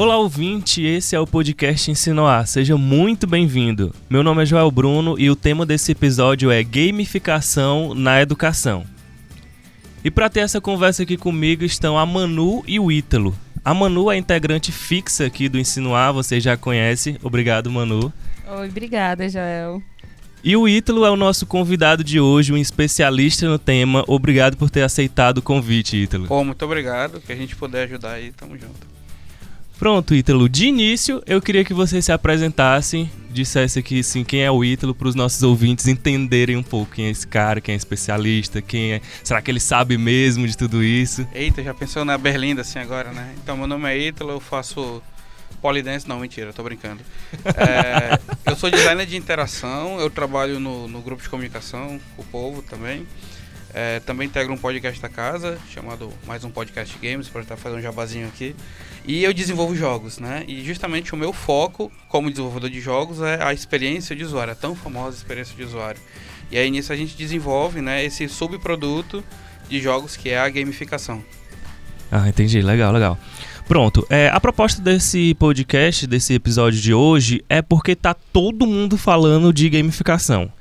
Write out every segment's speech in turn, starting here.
Olá, ouvinte, esse é o podcast Ensinoar. Seja muito bem-vindo. Meu nome é Joel Bruno e o tema desse episódio é gamificação na educação. E para ter essa conversa aqui comigo estão a Manu e o Ítalo. A Manu é integrante fixa aqui do Ensinoar, você já conhece. Obrigado, Manu. Oi, obrigada, Joel. E o Ítalo é o nosso convidado de hoje, um especialista no tema. Obrigado por ter aceitado o convite, Ítalo. Pô, muito obrigado. Que a gente puder ajudar aí, tamo junto. Pronto, Ítalo. De início, eu queria que você se apresentasse, dissesse aqui assim, quem é o Ítalo, para os nossos ouvintes entenderem um pouco quem é esse cara, quem é especialista, quem é. Será que ele sabe mesmo de tudo isso? Eita, já pensou na Berlinda assim agora, né? Então, meu nome é Ítalo, eu faço Polidense, não, mentira, tô brincando. É, eu sou designer de interação, eu trabalho no, no grupo de comunicação, o Povo também. É, também integro um podcast da casa, chamado Mais um Podcast Games, para estar fazendo um jabazinho aqui. E eu desenvolvo jogos, né? E justamente o meu foco como desenvolvedor de jogos é a experiência de usuário, a tão famosa experiência de usuário. E aí nisso a gente desenvolve né, esse subproduto de jogos que é a gamificação. Ah, entendi. Legal, legal. Pronto, é, a proposta desse podcast, desse episódio de hoje, é porque tá todo mundo falando de gamificação.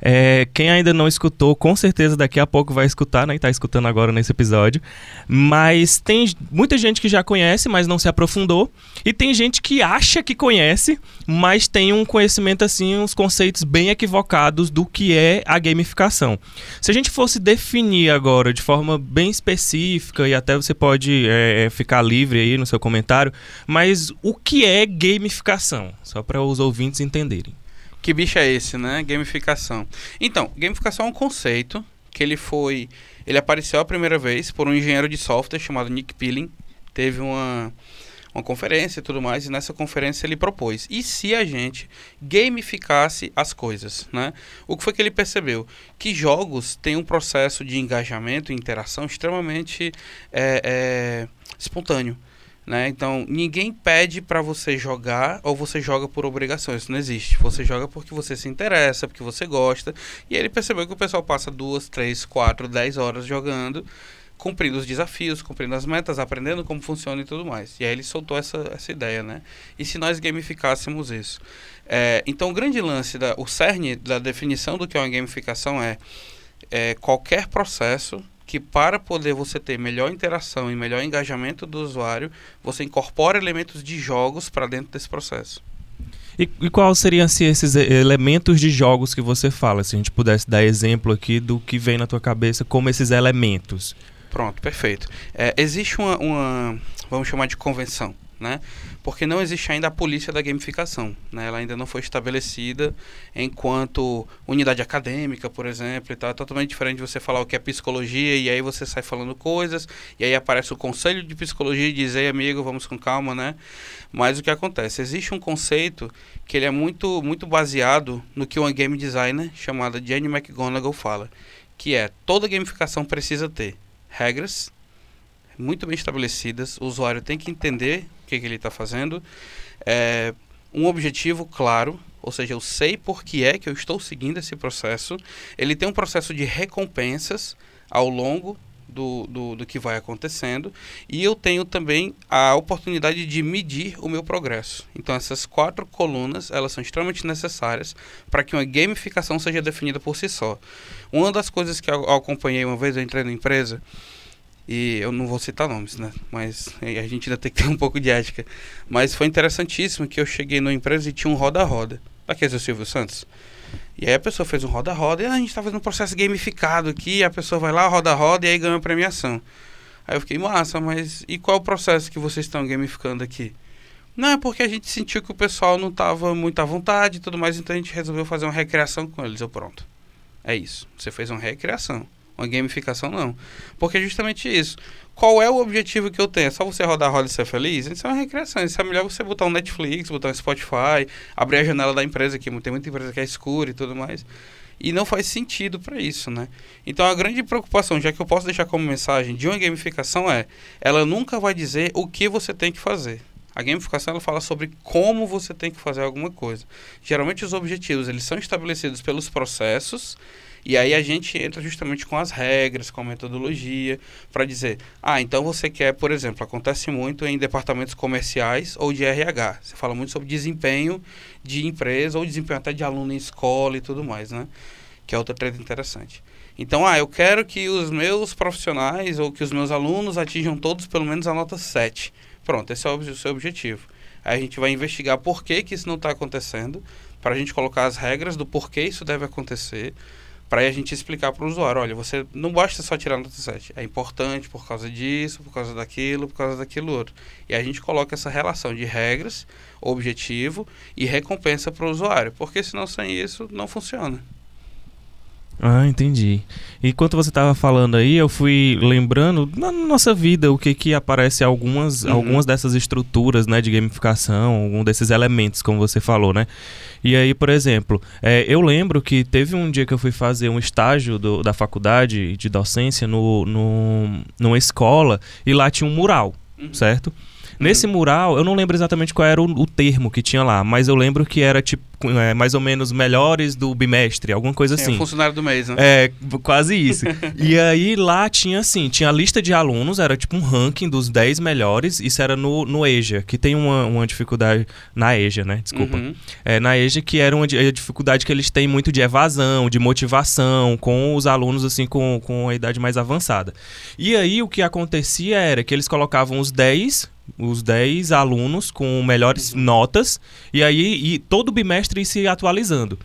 É, quem ainda não escutou, com certeza daqui a pouco vai escutar, né? Tá escutando agora nesse episódio. Mas tem muita gente que já conhece, mas não se aprofundou. E tem gente que acha que conhece, mas tem um conhecimento, assim, uns conceitos bem equivocados do que é a gamificação. Se a gente fosse definir agora de forma bem específica, e até você pode é, é ficar livre aí no seu comentário, mas o que é gamificação? Só para os ouvintes entenderem. Que bicho é esse, né? Gamificação. Então, gamificação é um conceito que ele foi. Ele apareceu a primeira vez por um engenheiro de software chamado Nick Pilling. Teve uma, uma conferência e tudo mais, e nessa conferência ele propôs. E se a gente gamificasse as coisas, né? O que foi que ele percebeu? Que jogos têm um processo de engajamento e interação extremamente é, é, espontâneo. Né? Então, ninguém pede para você jogar ou você joga por obrigação. Isso não existe. Você joga porque você se interessa, porque você gosta. E ele percebeu que o pessoal passa duas, três, quatro, dez horas jogando, cumprindo os desafios, cumprindo as metas, aprendendo como funciona e tudo mais. E aí ele soltou essa, essa ideia, né? E se nós gamificássemos isso? É, então, o grande lance, da, o cerne da definição do que é uma gamificação é, é qualquer processo que para poder você ter melhor interação e melhor engajamento do usuário, você incorpora elementos de jogos para dentro desse processo. E, e quais seriam assim, esses elementos de jogos que você fala? Se a gente pudesse dar exemplo aqui do que vem na tua cabeça como esses elementos. Pronto, perfeito. É, existe uma, uma, vamos chamar de convenção, né? Porque não existe ainda a polícia da gamificação. Né? Ela ainda não foi estabelecida enquanto unidade acadêmica, por exemplo. E tal. É totalmente diferente de você falar o que é psicologia e aí você sai falando coisas e aí aparece o conselho de psicologia e diz, ei amigo, vamos com calma, né? Mas o que acontece? Existe um conceito que ele é muito, muito baseado no que uma game designer chamada Jenny McGonigal fala, que é toda gamificação precisa ter regras muito bem estabelecidas, o usuário tem que entender o que, que ele está fazendo, é, um objetivo claro, ou seja, eu sei por que é que eu estou seguindo esse processo, ele tem um processo de recompensas ao longo do, do, do, que vai acontecendo e eu tenho também a oportunidade de medir o meu progresso. Então essas quatro colunas elas são extremamente necessárias para que uma gamificação seja definida por si só. Uma das coisas que eu acompanhei uma vez eu entrei na empresa e eu não vou citar nomes, né? Mas a gente ainda tem que ter um pouco de ética. Mas foi interessantíssimo que eu cheguei numa empresa e tinha um roda-roda. Aqui é o Silvio Santos. E aí a pessoa fez um roda-roda e a gente está fazendo um processo gamificado aqui. a pessoa vai lá, roda-roda e aí ganha a premiação. Aí eu fiquei, massa, mas e qual é o processo que vocês estão gamificando aqui? Não, é porque a gente sentiu que o pessoal não estava muito à vontade e tudo mais, então a gente resolveu fazer uma recreação com eles. Eu, pronto. É isso. Você fez uma recreação. Uma gamificação não. Porque é justamente isso. Qual é o objetivo que eu tenho? É só você rodar a roda e ser feliz? Isso é uma recreação. Isso é melhor você botar um Netflix, botar um Spotify, abrir a janela da empresa, que tem muita empresa que é escura e tudo mais. E não faz sentido para isso, né? Então a grande preocupação, já que eu posso deixar como mensagem de uma gamificação é, ela nunca vai dizer o que você tem que fazer. A gamificação ela fala sobre como você tem que fazer alguma coisa. Geralmente os objetivos eles são estabelecidos pelos processos E aí a gente entra justamente com as regras, com a metodologia, para dizer, ah, então você quer, por exemplo, acontece muito em departamentos comerciais ou de RH. Você fala muito sobre desempenho de empresa ou desempenho até de aluno em escola e tudo mais, né? Que é outra treta interessante. Então, ah, eu quero que os meus profissionais ou que os meus alunos atinjam todos pelo menos a nota 7. Pronto, esse é o seu objetivo. Aí a gente vai investigar por que, que isso não está acontecendo, para a gente colocar as regras do porquê isso deve acontecer, para a gente explicar para o usuário, olha, você não basta só tirar nota 7, é importante por causa disso, por causa daquilo, por causa daquilo outro. E a gente coloca essa relação de regras, objetivo e recompensa para o usuário, porque senão sem isso não funciona. Ah, entendi. Enquanto você estava falando aí, eu fui lembrando na nossa vida o que que aparece algumas, uhum. algumas dessas estruturas, né, de gamificação, algum desses elementos, como você falou, né? E aí, por exemplo, é, eu lembro que teve um dia que eu fui fazer um estágio do, da faculdade de docência no, no, numa escola e lá tinha um mural, uhum. certo? Nesse mural, eu não lembro exatamente qual era o, o termo que tinha lá, mas eu lembro que era tipo é, mais ou menos melhores do bimestre, alguma coisa Sim, assim. É, funcionário do mês, né? É, quase isso. e aí lá tinha assim, tinha a lista de alunos, era tipo um ranking dos 10 melhores, isso era no, no EJA, que tem uma, uma dificuldade na EJA, né? Desculpa. Uhum. É, na EJA que era uma a dificuldade que eles têm muito de evasão, de motivação com os alunos assim com, com a idade mais avançada. E aí o que acontecia era que eles colocavam os 10 os 10 alunos com melhores uhum. notas e aí e todo bimestre se atualizando.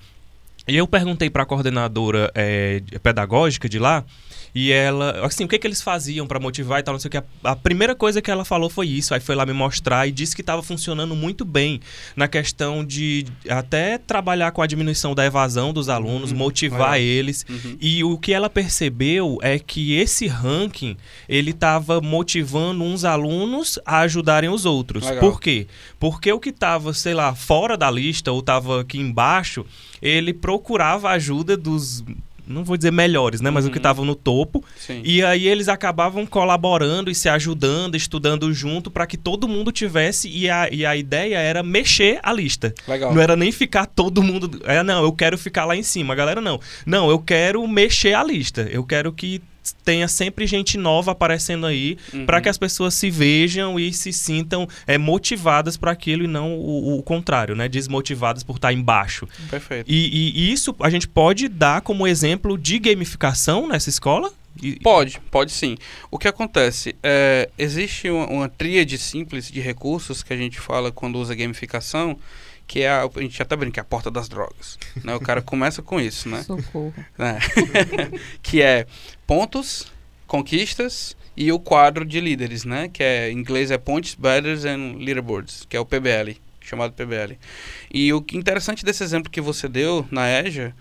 E eu perguntei para a coordenadora é, pedagógica de lá e ela, assim, o que, que eles faziam para motivar e tal, não sei o que. A, a, primeira coisa que ela falou foi isso. Aí foi lá me mostrar e disse que estava funcionando muito bem na questão de até trabalhar com a diminuição da evasão dos alunos, uhum, motivar eles. Uhum. E o que ela percebeu é que esse ranking ele estava motivando uns alunos a ajudarem os outros. Legal. Por quê? Porque o que estava, sei lá, fora da lista ou estava aqui embaixo, ele procurava a ajuda dos não vou dizer melhores, né? Mas uhum. o que estavam uhum. no topo. Sim. E aí eles acabavam colaborando e se ajudando, estudando junto para que todo mundo tivesse. E a, e a ideia era mexer a lista. Legal. Não era nem ficar todo mundo. É, não, eu quero ficar lá em cima. A galera, não. Não, eu quero mexer a lista. Eu quero que tenha sempre gente nova aparecendo aí uhum. para que as pessoas se vejam e se sintam é, motivadas para aquilo e não o, o, contrário, né? Desmotivadas por estar embaixo. Perfeito. E, e, isso a gente pode dar como exemplo de gamificação nessa escola? E... Pode, pode sim. O que acontece? É, existe uma, uma tríade simples de recursos que a gente fala quando usa gamificação que é a, a gente até brinca, é a porta das drogas. Né? O cara começa com isso, né? Socorro. É. que é pontos, conquistas e o quadro de líderes, né? Que é, em inglês é Points, Batters and Leaderboards, que é o PBL, chamado PBL. E o interessante desse exemplo que você deu na EJA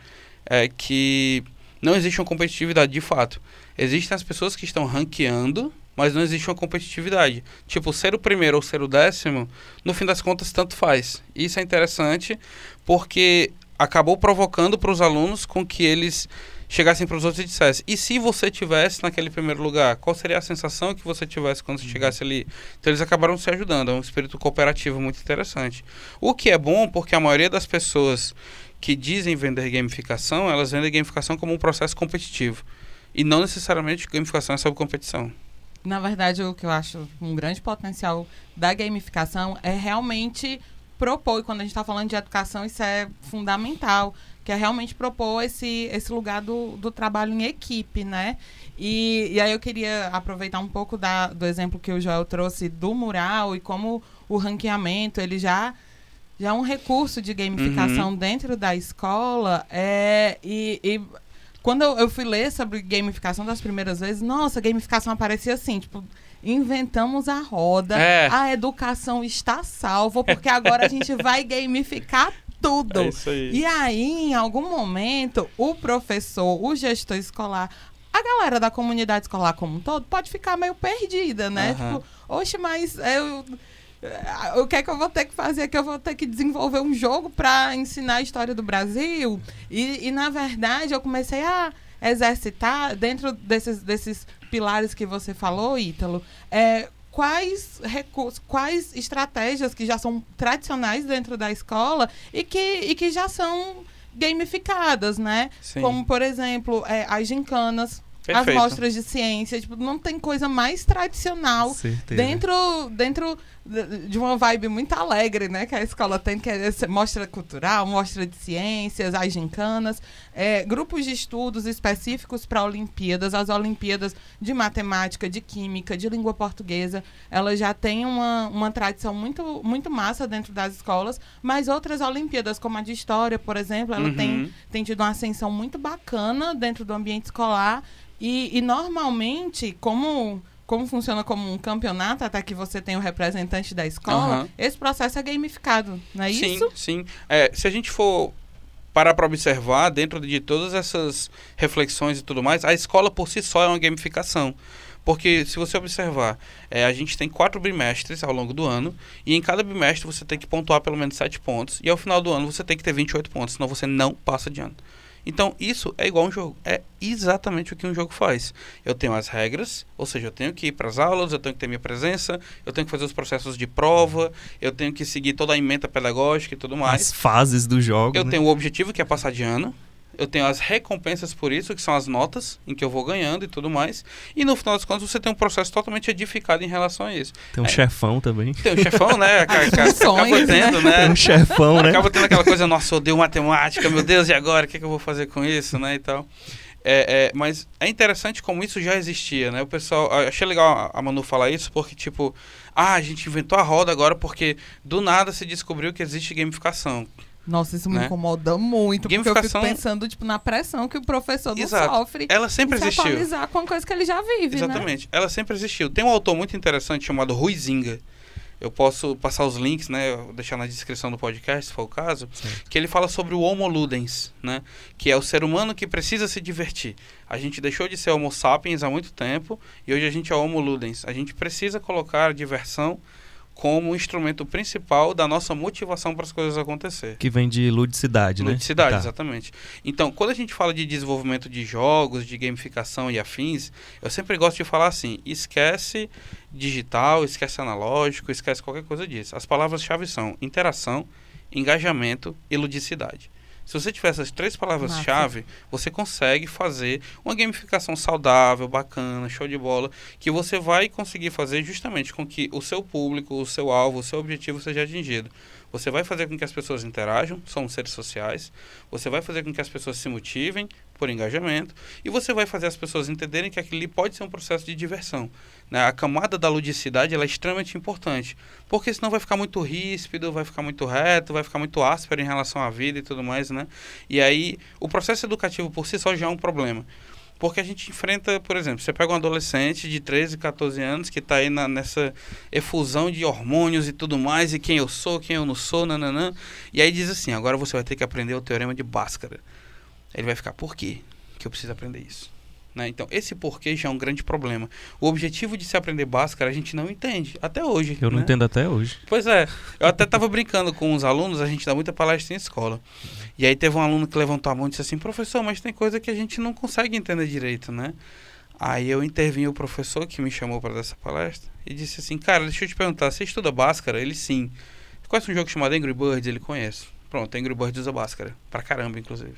é que não existe uma competitividade de fato. Existem as pessoas que estão ranqueando mas não existe uma competitividade. Tipo, ser o primeiro ou ser o décimo, no fim das contas, tanto faz. Isso é interessante porque acabou provocando para os alunos com que eles chegassem para os outros e dissessem: e se você tivesse naquele primeiro lugar, qual seria a sensação que você tivesse quando você uhum. chegasse ali? Então eles acabaram se ajudando, é um espírito cooperativo muito interessante. O que é bom porque a maioria das pessoas que dizem vender gamificação, elas vendem gamificação como um processo competitivo. E não necessariamente gamificação é sobre competição na verdade, o que eu acho um grande potencial da gamificação é realmente propor, e quando a gente está falando de educação, isso é fundamental, que é realmente propor esse, esse lugar do, do trabalho em equipe, né? E, e aí eu queria aproveitar um pouco da, do exemplo que o Joel trouxe do mural e como o ranqueamento, ele já já é um recurso de gamificação uhum. dentro da escola é, e, e quando eu, eu, fui ler sobre gamificação das primeiras vezes, nossa, gamificação aparecia assim, tipo, inventamos a roda, é. a educação está salva, porque agora a gente vai gamificar tudo. É isso aí. E aí, em algum momento, o professor, o gestor escolar, a galera da comunidade escolar como um todo pode ficar meio perdida, né? Uhum. Tipo, oxe, mas eu o que é que eu vou ter que fazer? Que eu vou ter que desenvolver um jogo para ensinar a história do Brasil? E, e, na verdade, eu comecei a exercitar, dentro desses, desses pilares que você falou, Ítalo, é, quais recursos, quais estratégias que já são tradicionais dentro da escola e que, e que já são gamificadas, né? Sim. Como, por exemplo, é, as gincanas, Perfeito. as mostras de ciência. Tipo, não tem coisa mais tradicional Certeza. dentro, dentro de uma vibe muito alegre, né? Que a escola tem, que é essa mostra cultural, mostra de ciências, as gincanas, é, grupos de estudos específicos para Olimpíadas, as Olimpíadas de matemática, de química, de língua portuguesa, elas já têm uma, uma tradição muito, muito massa dentro das escolas, mas outras Olimpíadas, como a de História, por exemplo, ela Uhum. tem, tem tido uma ascensão muito bacana dentro do ambiente escolar e, e normalmente, como como funciona como um campeonato, até que você tem o representante da escola, Aham. esse processo é gamificado, não é sim, isso? sim. É, se a gente for parar para observar, dentro de todas essas reflexões e tudo mais, a escola por si só é uma gamificação. Porque se você observar, é, a gente tem quatro bimestres ao longo do ano, e em cada bimestre você tem que pontuar pelo menos sete pontos, e ao final do ano você tem que ter 28 pontos, senão você não passa de ano. Então, isso é igual um jogo. É exatamente o que um jogo faz. Eu tenho as regras, ou seja, eu tenho que ir para as aulas, eu tenho que ter minha presença, eu tenho que fazer os processos de prova, eu tenho que seguir toda a emenda pedagógica e tudo mais. As fases do jogo. Eu né? tenho o objetivo, que é passar de ano. Eu tenho as recompensas por isso, que são as notas em que eu vou ganhando e tudo mais. E no final das contas, você tem um processo totalmente edificado em relação a isso. Tem um É. chefão também. Tem o chefão, né? Acaba, né? tendo, Tem né? um chefão, né? Acaba tendo aquela coisa, nossa, eu odeio matemática, meu Deus, e agora? O que, que eu vou fazer com isso, né? E tal. É, é, mas é interessante como isso já existia, né? O pessoal, eu achei legal a a Manu falar isso, porque tipo, ah, a gente inventou a roda agora porque do nada se descobriu que existe gamificação. Nossa, isso me Né? incomoda muito, porque eu Gamificação- fico pensando tipo, na pressão que o professor não Exato. sofre Ela sempre em se existiu. atualizar com a coisa que ele já vive, né? Exatamente. Ela sempre existiu. Tem um autor muito interessante chamado Ruizinga. Eu posso passar os links, né? eu vou deixar na descrição do podcast, se for o caso. Certo. Que ele fala sobre o Homo Ludens, né? Que é o ser humano que precisa se divertir. A gente deixou de ser Homo sapiens há muito tempo e hoje a gente é Homo Ludens. A gente precisa colocar a diversão como o instrumento principal da nossa motivação para as coisas acontecer. Que vem de ludicidade, né? Ludicidade, Tá. exatamente. Então, quando a gente fala de desenvolvimento de jogos, de gamificação e afins, eu sempre gosto de falar assim: esquece digital, esquece analógico, esquece qualquer coisa disso. As palavras-chave são interação, engajamento e ludicidade. Se você tiver essas três palavras-chave, você consegue fazer uma gamificação saudável, bacana, show de bola, que você vai conseguir fazer justamente com que o seu público, o seu alvo, o seu objetivo seja atingido. Você vai fazer com que as pessoas interajam, somos seres sociais. Você vai fazer com que as pessoas se motivem por engajamento. E você vai fazer as pessoas entenderem que aquilo pode ser um processo de diversão. né? A camada da ludicidade é extremamente importante. Porque senão vai ficar muito ríspido, vai ficar muito reto, vai ficar muito áspero em relação à vida e tudo mais, né? E aí, o processo educativo por si só já é um problema. Porque a gente enfrenta, por exemplo, você pega um adolescente de 13, 14 anos que está aí na- nessa efusão de hormônios e tudo mais, e quem eu sou, quem eu não sou, nananã. E aí diz assim, agora você vai ter que aprender o teorema de Bhaskara. Ele vai ficar, por quê que eu preciso aprender isso? Né? Então, esse porquê já é um grande problema. O objetivo de se aprender Bhaskara a gente não entende, até hoje. Eu não né? entendo até hoje. Pois é, eu até estava brincando com os alunos, a gente dá muita palestra em escola. E aí teve um aluno que levantou a mão e disse assim, professor, mas tem coisa que a gente não consegue entender direito, né? Aí eu intervim o professor que me chamou para essa palestra e disse assim, cara, deixa eu te perguntar, você estuda Bhaskara? Ele sim. Conhece um jogo chamado Angry Birds? Ele conhece. Pronto, Angry Birds usa Bhaskara. Pra caramba, inclusive.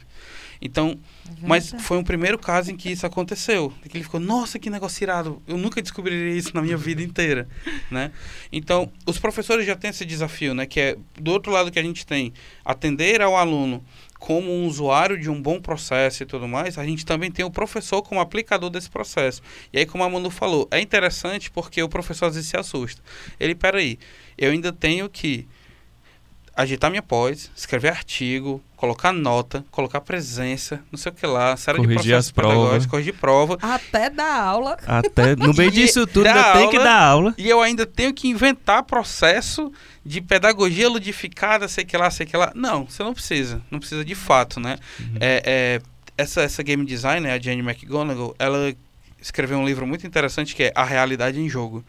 Então, mas Verdade. foi o primeiro caso em que isso aconteceu. Que ele ficou, nossa, que negócio irado. Eu nunca descobriria isso na minha vida inteira, né? Então, os professores já têm esse desafio, né? Que é, do outro lado que a gente tem, atender ao aluno como um usuário de um bom processo e tudo mais, a gente também tem o professor como aplicador desse processo. E aí, como a Manu falou, é interessante porque o professor às vezes se assusta. Ele, peraí, eu ainda tenho que agitar minha pós, escrever artigo, colocar nota, colocar presença, não sei o que lá, série de Corrigir processos as provas. pedagógicos, corrigir prova. Até dar aula. Até no meio disso tudo ainda tem que aula- dar aula. E eu ainda tenho que inventar processo de pedagogia ludificada, sei que lá, sei que lá. Não, você não precisa. Não precisa de fato, né? Uhum. É, é, essa, essa game designer, a Jane McGonigal, ela escreveu um livro muito interessante que é A Realidade em Jogo.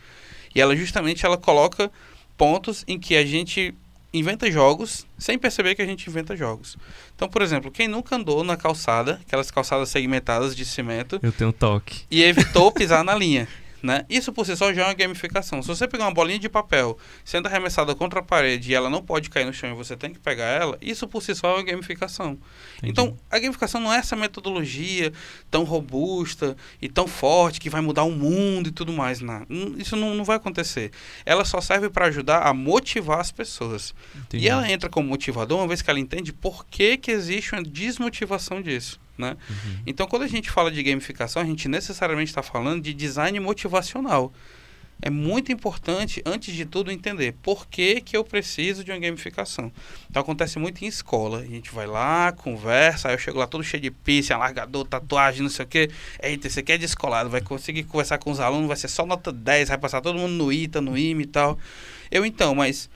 E ela justamente ela coloca pontos em que a gente inventa jogos sem perceber que a gente inventa jogos. Então, por exemplo, quem nunca andou na calçada, aquelas calçadas segmentadas de cimento, Eu tenho toque. e evitou pisar na linha. Né? Isso por si só já é uma gamificação. Se você pegar uma bolinha de papel sendo arremessada contra a parede e ela não pode cair no chão e você tem que pegar ela, isso por si só é uma gamificação. Entendi. Então, a gamificação não é essa metodologia tão robusta e tão forte que vai mudar o mundo e tudo mais. Não. Isso não, não vai acontecer. Ela só serve para ajudar a motivar as pessoas. Entendi. E ela entra como motivador uma vez que ela entende por que, que existe uma desmotivação disso. Né? Uhum. Então, quando a gente fala de gamificação, a gente necessariamente está falando de design motivacional. É muito importante, antes de tudo, entender por que, que eu preciso de uma gamificação. Então, acontece muito em escola. A gente vai lá, conversa, aí eu chego lá todo cheio de piercing, alargador, tatuagem, não sei o quê. Eita, você quer descolado, vai conseguir conversar com os alunos, vai ser só nota 10, vai passar todo mundo no ITA, no IME e tal. Eu, então, mas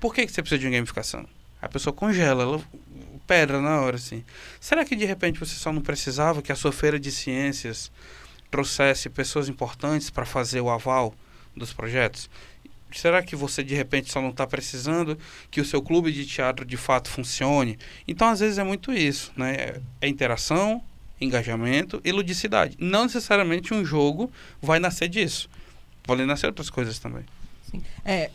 por que, que você precisa de uma gamificação? A pessoa congela, ela pedra na hora, assim. Será que de repente você só não precisava que a sua feira de ciências trouxesse pessoas importantes para fazer o aval dos projetos? Será que você de repente só não está precisando que o seu clube de teatro de fato funcione? Então, às vezes é muito isso, né? É- interação, engajamento e ludicidade. Não necessariamente um jogo vai nascer disso. Podem nascer outras coisas também. Sim. É,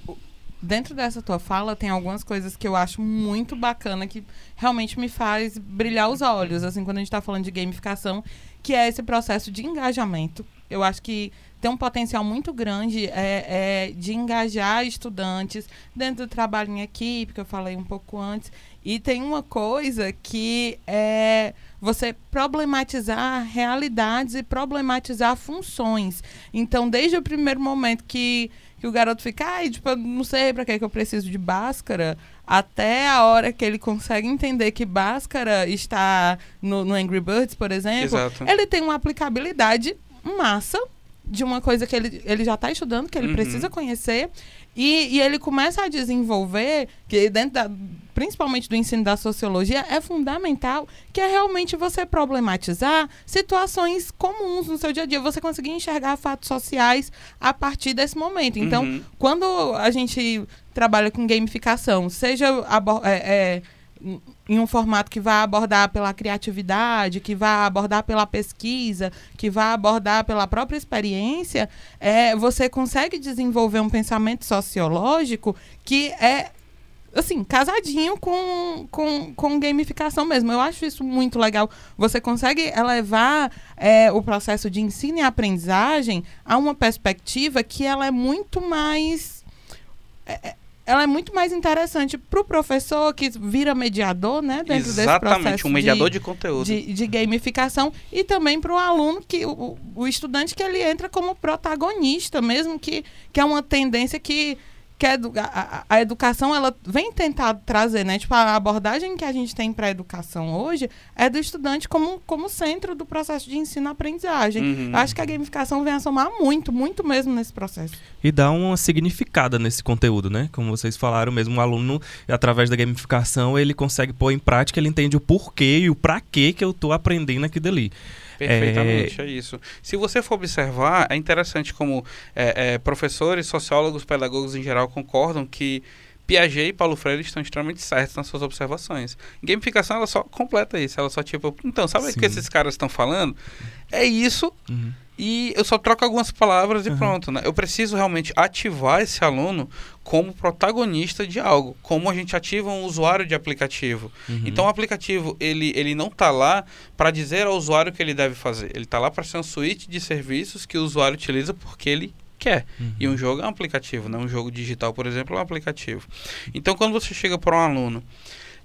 dentro dessa tua fala, tem algumas coisas que eu acho muito bacana, que realmente me faz brilhar os olhos, assim, quando a gente está falando de gamificação, que é esse processo de engajamento. Eu acho que tem um potencial muito grande é, é, de engajar estudantes dentro do trabalho em equipe, que eu falei um pouco antes. E tem uma coisa que é você problematizar realidades e problematizar funções. Então, desde o primeiro momento que, que o garoto fica, ai, tipo, não sei pra que, que eu preciso de Bhaskara, até a hora que ele consegue entender que Bhaskara está no, no Angry Birds, por exemplo, Exato. ele tem uma aplicabilidade massa de uma coisa que ele, ele já está estudando, que ele Uhum. precisa conhecer, e, e ele começa a desenvolver, que dentro da, principalmente do ensino da sociologia, é fundamental, que é realmente você problematizar situações comuns no seu dia a dia, você conseguir enxergar fatos sociais a partir desse momento. Então, Uhum. quando a gente trabalha com gamificação, seja é, é, em um formato que vai abordar pela criatividade, que vai abordar pela pesquisa, que vai abordar pela própria experiência, é, você consegue desenvolver um pensamento sociológico que é assim, casadinho com, com, com gamificação mesmo. Eu acho isso muito legal. Você consegue elevar é, o processo de ensino e aprendizagem a uma perspectiva que ela é muito mais. é, é, ela é muito mais interessante para o professor que vira mediador, né? Dentro desse Exatamente, processo um mediador de, de, conteúdo. de, de gamificação e também para o aluno que o, o estudante que ele entra como protagonista mesmo que, que é uma tendência que que a, a- a educação ela vem tentar trazer, né? Tipo, a abordagem que a gente tem para a educação hoje é do estudante como, como centro do processo de ensino-aprendizagem. Uhum. Eu acho que a gamificação vem a somar muito, muito mesmo nesse processo. E dá uma significada nesse conteúdo, né? Como vocês falaram mesmo, o aluno, através da gamificação, ele consegue pôr em prática, ele entende o porquê e o quê que eu tô aprendendo aquilo ali. Perfeitamente, é... isso. Se você for observar, é interessante como é, é, professores, sociólogos, pedagogos em geral concordam que Piaget e Paulo Freire estão extremamente certos nas suas observações. Gamificação, ela só completa isso. Ela só, tipo, então, sabe o que esses caras estão falando? É isso, Uhum. E eu só troco algumas palavras e Uhum. pronto, né? Eu preciso realmente ativar esse aluno como protagonista de algo, como a gente ativa um usuário de aplicativo. Uhum. Então o aplicativo ele, ele não está lá para dizer ao usuário o que ele deve fazer. Ele está lá para ser um suíte de serviços que o usuário utiliza porque ele quer. Uhum. E um jogo é um aplicativo, né? Um jogo digital, por exemplo, é um aplicativo. Então quando você chega para um aluno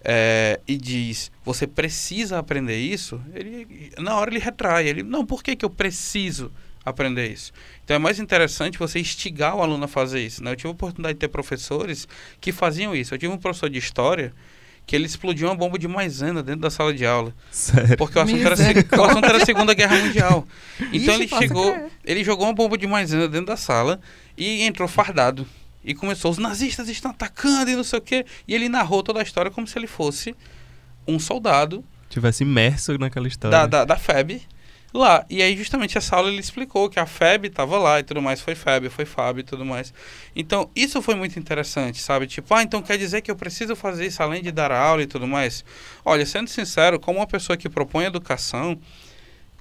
é, e diz você precisa aprender isso, ele na hora ele retrai. Ele não, por que, que eu preciso aprender isso? Então é mais interessante você instigar o aluno a fazer isso. Né? Eu tive a oportunidade de ter professores que faziam isso. Eu tive um professor de história que ele explodiu uma bomba de maisena dentro da sala de aula. Sério. Porque o assunto, era, o assunto era a Segunda Guerra Mundial. Então Ixi, ele chegou, crer. ele jogou uma bomba de maisena dentro da sala e entrou fardado. E começou, os nazistas estão atacando e não sei o quê. E ele narrou toda a história como se ele fosse um soldado Tivesse imerso naquela história. da, da, da FEB lá. E aí, justamente, essa aula ele explicou que a FEB estava lá e tudo mais. Foi FEB, foi FAB e tudo mais. Então, isso foi muito interessante, sabe? Tipo, ah, então quer dizer que eu preciso fazer isso além de dar aula e tudo mais? Olha, sendo sincero, como uma pessoa que propõe educação,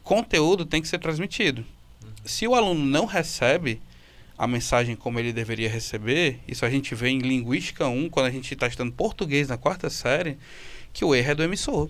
conteúdo tem que ser transmitido. se o aluno não recebe a mensagem como ele deveria receber, isso a gente vê em Linguística 1, quando a gente está estudando português na quarta série, que o erro é do emissor.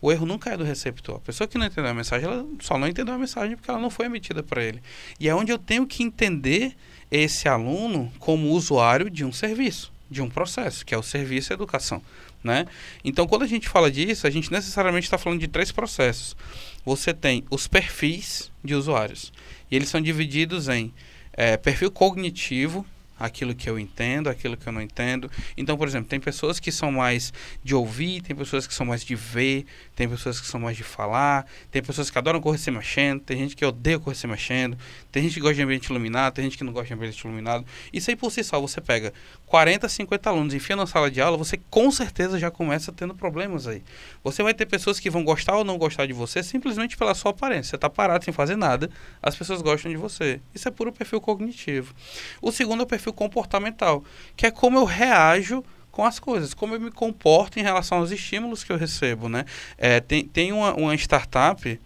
O erro nunca é do receptor. A pessoa que não entendeu a mensagem, ela só não entendeu a mensagem porque ela não foi emitida para ele. E é onde eu tenho que entender esse aluno como usuário de um serviço, de um processo, que é o serviço educação. Né? Então, quando a gente fala disso, a gente necessariamente está falando de três processos. Você tem os perfis de usuários, e eles são divididos em é, perfil cognitivo, aquilo que eu entendo, aquilo que eu não entendo. Então, por exemplo, tem pessoas que são mais de ouvir, tem pessoas que são mais de ver, tem pessoas que são mais de falar, tem pessoas que adoram correr se mexendo, tem gente que odeia correr se mexendo, tem gente que gosta de ambiente iluminado, tem gente que não gosta de ambiente iluminado. Isso aí por si só, você pega 40, 50 alunos, enfia na sala de aula, você com certeza já começa tendo problemas aí. Você vai ter pessoas que vão gostar ou não gostar de você simplesmente pela sua aparência. Você está parado sem fazer nada, as pessoas gostam de você. Isso é puro perfil cognitivo. O segundo é o perfil comportamental, que é como eu reajo com as coisas, como eu me comporto em relação aos estímulos que eu recebo, né? É, tem tem uma, uma startup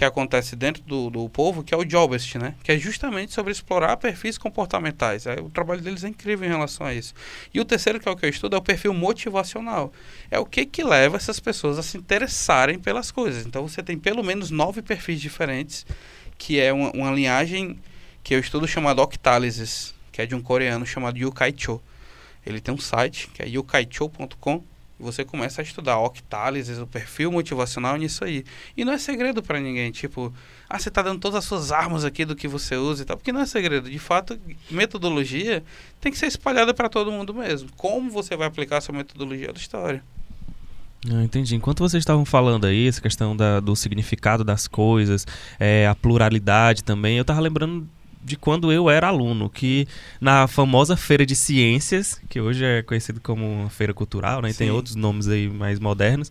que acontece dentro do, do povo, que é o Jobest, né? Que é justamente sobre explorar perfis comportamentais. É, o trabalho deles é incrível em relação a isso. E o terceiro, que é o que eu estudo, é o perfil motivacional. É o que que leva essas pessoas a se interessarem pelas coisas. Então você tem pelo menos nove perfis diferentes, que é uma, uma linhagem que eu estudo chamado Octálises, que é de um coreano chamado Yukai Cho. Ele tem um site, que é yukaicho.com, você começa a estudar octálises, o perfil motivacional nisso aí. E não é segredo para ninguém, tipo, ah, você está dando todas as suas armas aqui do que você usa e tal, porque não é segredo. De fato, metodologia tem que ser espalhada para todo mundo mesmo. Como você vai aplicar essa metodologia da história? Ah, entendi. Enquanto vocês estavam falando aí, essa questão da, do significado das coisas, é, a pluralidade também, eu estava lembrando de quando eu era aluno, que na famosa feira de ciências, que hoje é conhecido como feira cultural, né? E tem outros nomes aí mais modernos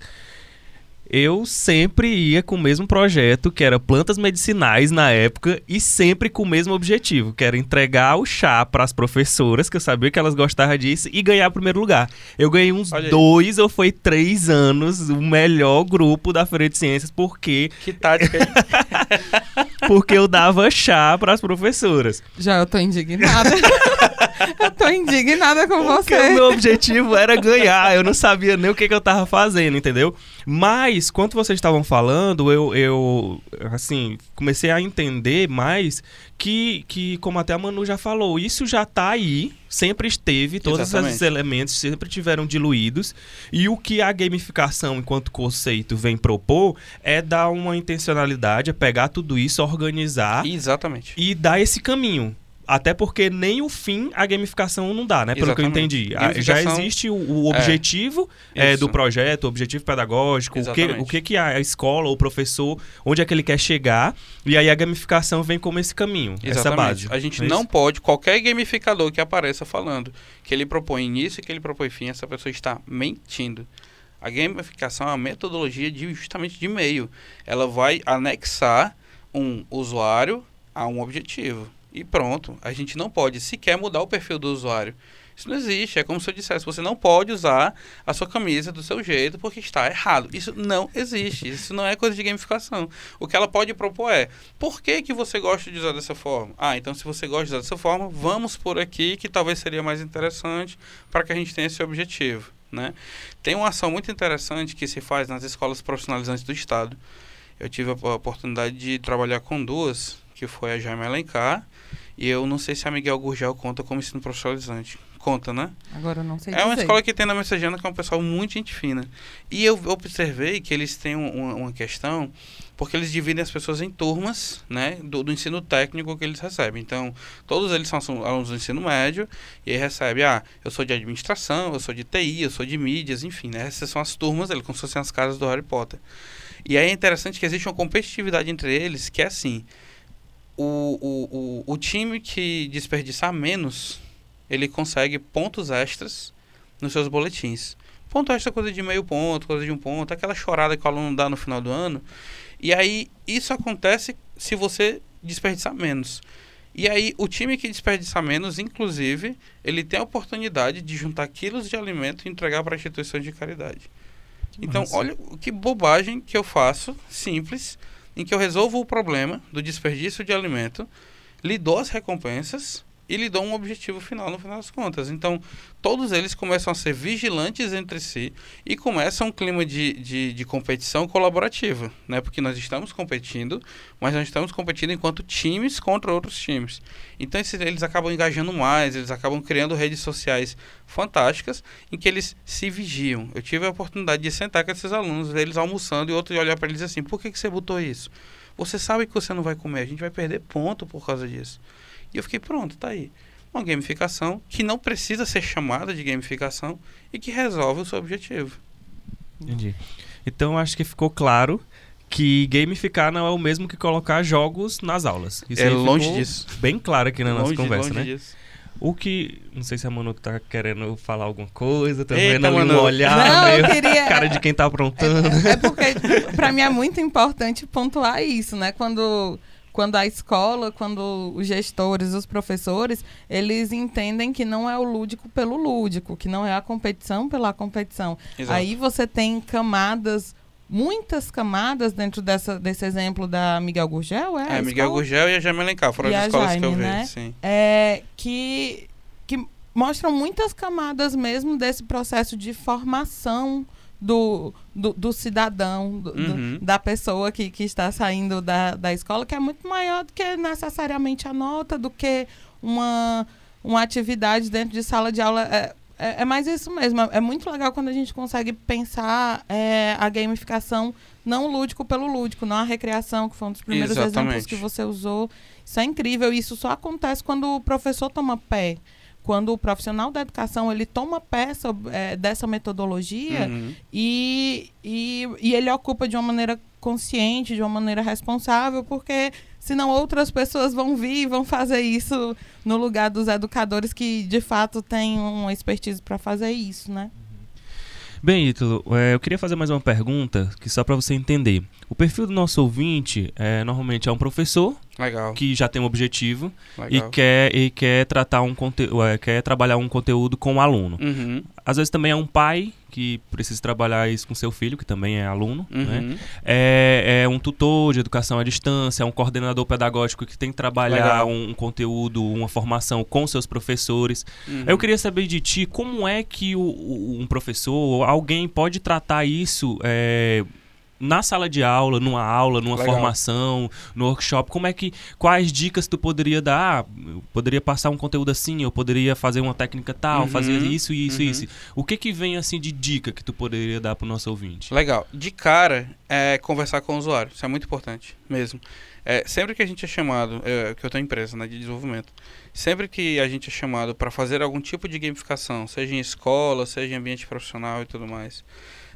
eu sempre ia com o mesmo projeto, que era plantas medicinais na época, e sempre com o mesmo objetivo, que era entregar o chá para as professoras, que eu sabia que elas gostavam disso, e ganhar o primeiro lugar. Eu ganhei uns dois ou foi três anos o melhor grupo da Feira de Ciências, porque. Que tática, hein? porque eu dava chá para as professoras. Já eu tô indignada. eu tô indignada com porque você. o meu objetivo era ganhar, eu não sabia nem o que, que eu tava fazendo, entendeu? Mas, quando vocês estavam falando, eu, eu, assim, comecei a entender mais que, que, como até a Manu já falou, isso já está aí, sempre esteve, todos Exatamente. esses elementos sempre tiveram diluídos. E o que a gamificação, enquanto conceito, vem propor é dar uma intencionalidade, é pegar tudo isso, organizar. Exatamente. E dar esse caminho. Até porque nem o fim a gamificação não dá, né? Pelo que eu entendi. Já existe o, o objetivo é, é, do projeto, o objetivo pedagógico, o que, o que, que a escola, o professor, onde é que ele quer chegar. E aí a gamificação vem como esse caminho, Exatamente. essa base. A gente é não pode, qualquer gamificador que apareça falando que ele propõe início e que ele propõe fim, essa pessoa está mentindo. A gamificação é uma metodologia de, justamente de meio. Ela vai anexar um usuário a um objetivo e pronto. A gente não pode sequer mudar o perfil do usuário. Isso não existe. É como se eu dissesse: você não pode usar a sua camisa do seu jeito porque está errado. Isso não existe. Isso não é coisa de gamificação. O que ela pode propor é: por que, que você gosta de usar dessa forma? Ah, então se você gosta de usar dessa forma, vamos por aqui que talvez seria mais interessante para que a gente tenha esse objetivo. Né? Tem uma ação muito interessante que se faz nas escolas profissionalizantes do Estado. Eu tive a oportunidade de trabalhar com duas, que foi a Jaime Alencar e eu não sei se a Miguel Gurgel conta como ensino profissionalizante. Conta, né? Agora eu não sei É uma escola que tem na Messejana, que é um pessoal muito gente fina. E eu observei que eles têm uma, uma questão, porque eles dividem as pessoas em turmas, né? Do, do, ensino técnico que eles recebem. Então, todos eles são alunos do ensino médio, e aí recebe, ah, eu sou de administração, eu sou de TI, eu sou de mídias, enfim, né? Essas são as turmas, como se fossem as casas do Harry Potter. E aí é interessante que existe uma competitividade entre eles, que é assim o, o, o, o time que desperdiçar menos, ele consegue pontos extras nos seus boletins. Ponto extra é coisa de meio ponto, coisa de um ponto, aquela chorada que o aluno dá no final do ano. E aí, isso acontece se você desperdiçar menos. E aí, o time que desperdiçar menos, inclusive, ele tem a oportunidade de juntar quilos de alimento e entregar para instituições de caridade. Então, Nossa. olha que bobagem que eu faço, simples, em que eu resolvo o problema do desperdício de alimento, lhe dou as recompensas e lhe dou um objetivo final no final das contas. Então, todos eles começam a ser vigilantes entre si e começa um clima de, de, de, competição colaborativa, né? Porque nós estamos competindo, mas nós estamos competindo enquanto times contra outros times. Então, esses, eles acabam engajando mais, eles acabam criando redes sociais fantásticas em que eles se vigiam. Eu tive a oportunidade de sentar com esses alunos, eles almoçando e outro olhar para eles assim, por que, que você botou isso? Você sabe que você não vai comer, a gente vai perder ponto por causa disso. E eu fiquei, pronto, tá aí. Uma gamificação que não precisa ser chamada de gamificação e que resolve o seu objetivo. Entendi. Então acho que ficou claro que gamificar não é o mesmo que colocar jogos nas aulas. Isso é longe disso. Bem claro aqui na longe, nossa conversa, longe né? Disso. O que. Não sei se a Manu tá querendo falar alguma coisa, tá Eita, vendo ali Manu. um olhar, Não, eu meio queria- cara de quem tá aprontando. É porque, pra mim, é muito importante pontuar isso, né? Quando, quando a escola, quando os gestores, os professores, eles entendem que não é o lúdico pelo lúdico, que não é a competição pela competição. Exato. Aí você tem camadas, muitas camadas dentro dessa, desse exemplo da Miguel Gurgel, é? É, Miguel? Gurgel e a Jamila Alencar foram as escolas que eu Jaime, vi. né? Sim. é, que, que mostram muitas camadas mesmo desse processo de formação do, do, do cidadão, do- do- Uhum. da pessoa que, que está saindo da, da escola, que é muito maior do que necessariamente a nota, do que uma, uma atividade dentro de sala de aula. É, é, é mais isso mesmo. É muito legal quando a gente consegue pensar é, a gamificação não lúdico pelo lúdico, não a recreação, que foi um dos primeiros exemplos Exatamente. que você usou. Isso é incrível. Isso só acontece quando o professor toma pé. Quando o profissional da educação ele toma pé sobre, é, dessa metodologia Uhum. e, e, e ele ocupa de uma maneira consciente, de uma maneira responsável, porque senão outras pessoas vão vir e vão fazer isso no lugar dos educadores que de fato têm uma expertise para fazer isso, né? Bem, Ítalo, é, eu queria fazer mais uma pergunta, que só para você entender. O perfil do nosso ouvinte é, normalmente é um professor Legal. que já tem um objetivo e legal. quer, e quer tratar um conteúdo, quer trabalhar um conteúdo com o aluno. Uhum. Às vezes também é um pai que precisa trabalhar isso com seu filho, que também é aluno, né? Uhum. É, é um tutor de educação à distância, é um coordenador pedagógico que tem que trabalhar um, um conteúdo, uma formação com seus professores. Uhum. Eu queria saber de ti como é que o- um professor ou alguém pode tratar isso é, na sala de aula, numa aula, numa Legal. formação, no workshop. Como é que quais dicas tu poderia dar? Ah, eu poderia passar um conteúdo assim, eu poderia fazer uma técnica tal, Uhum, fazer isso, isso, uhum. isso. O que que vem assim de dica que tu poderia dar pro nosso ouvinte? Legal. De cara, é conversar com o usuário. Isso é muito importante, mesmo. É, sempre que a gente é chamado, é, que eu tenho empresa né, de desenvolvimento, sempre que a gente é chamado para fazer algum tipo de gamificação, seja em escola, seja em ambiente profissional e tudo mais,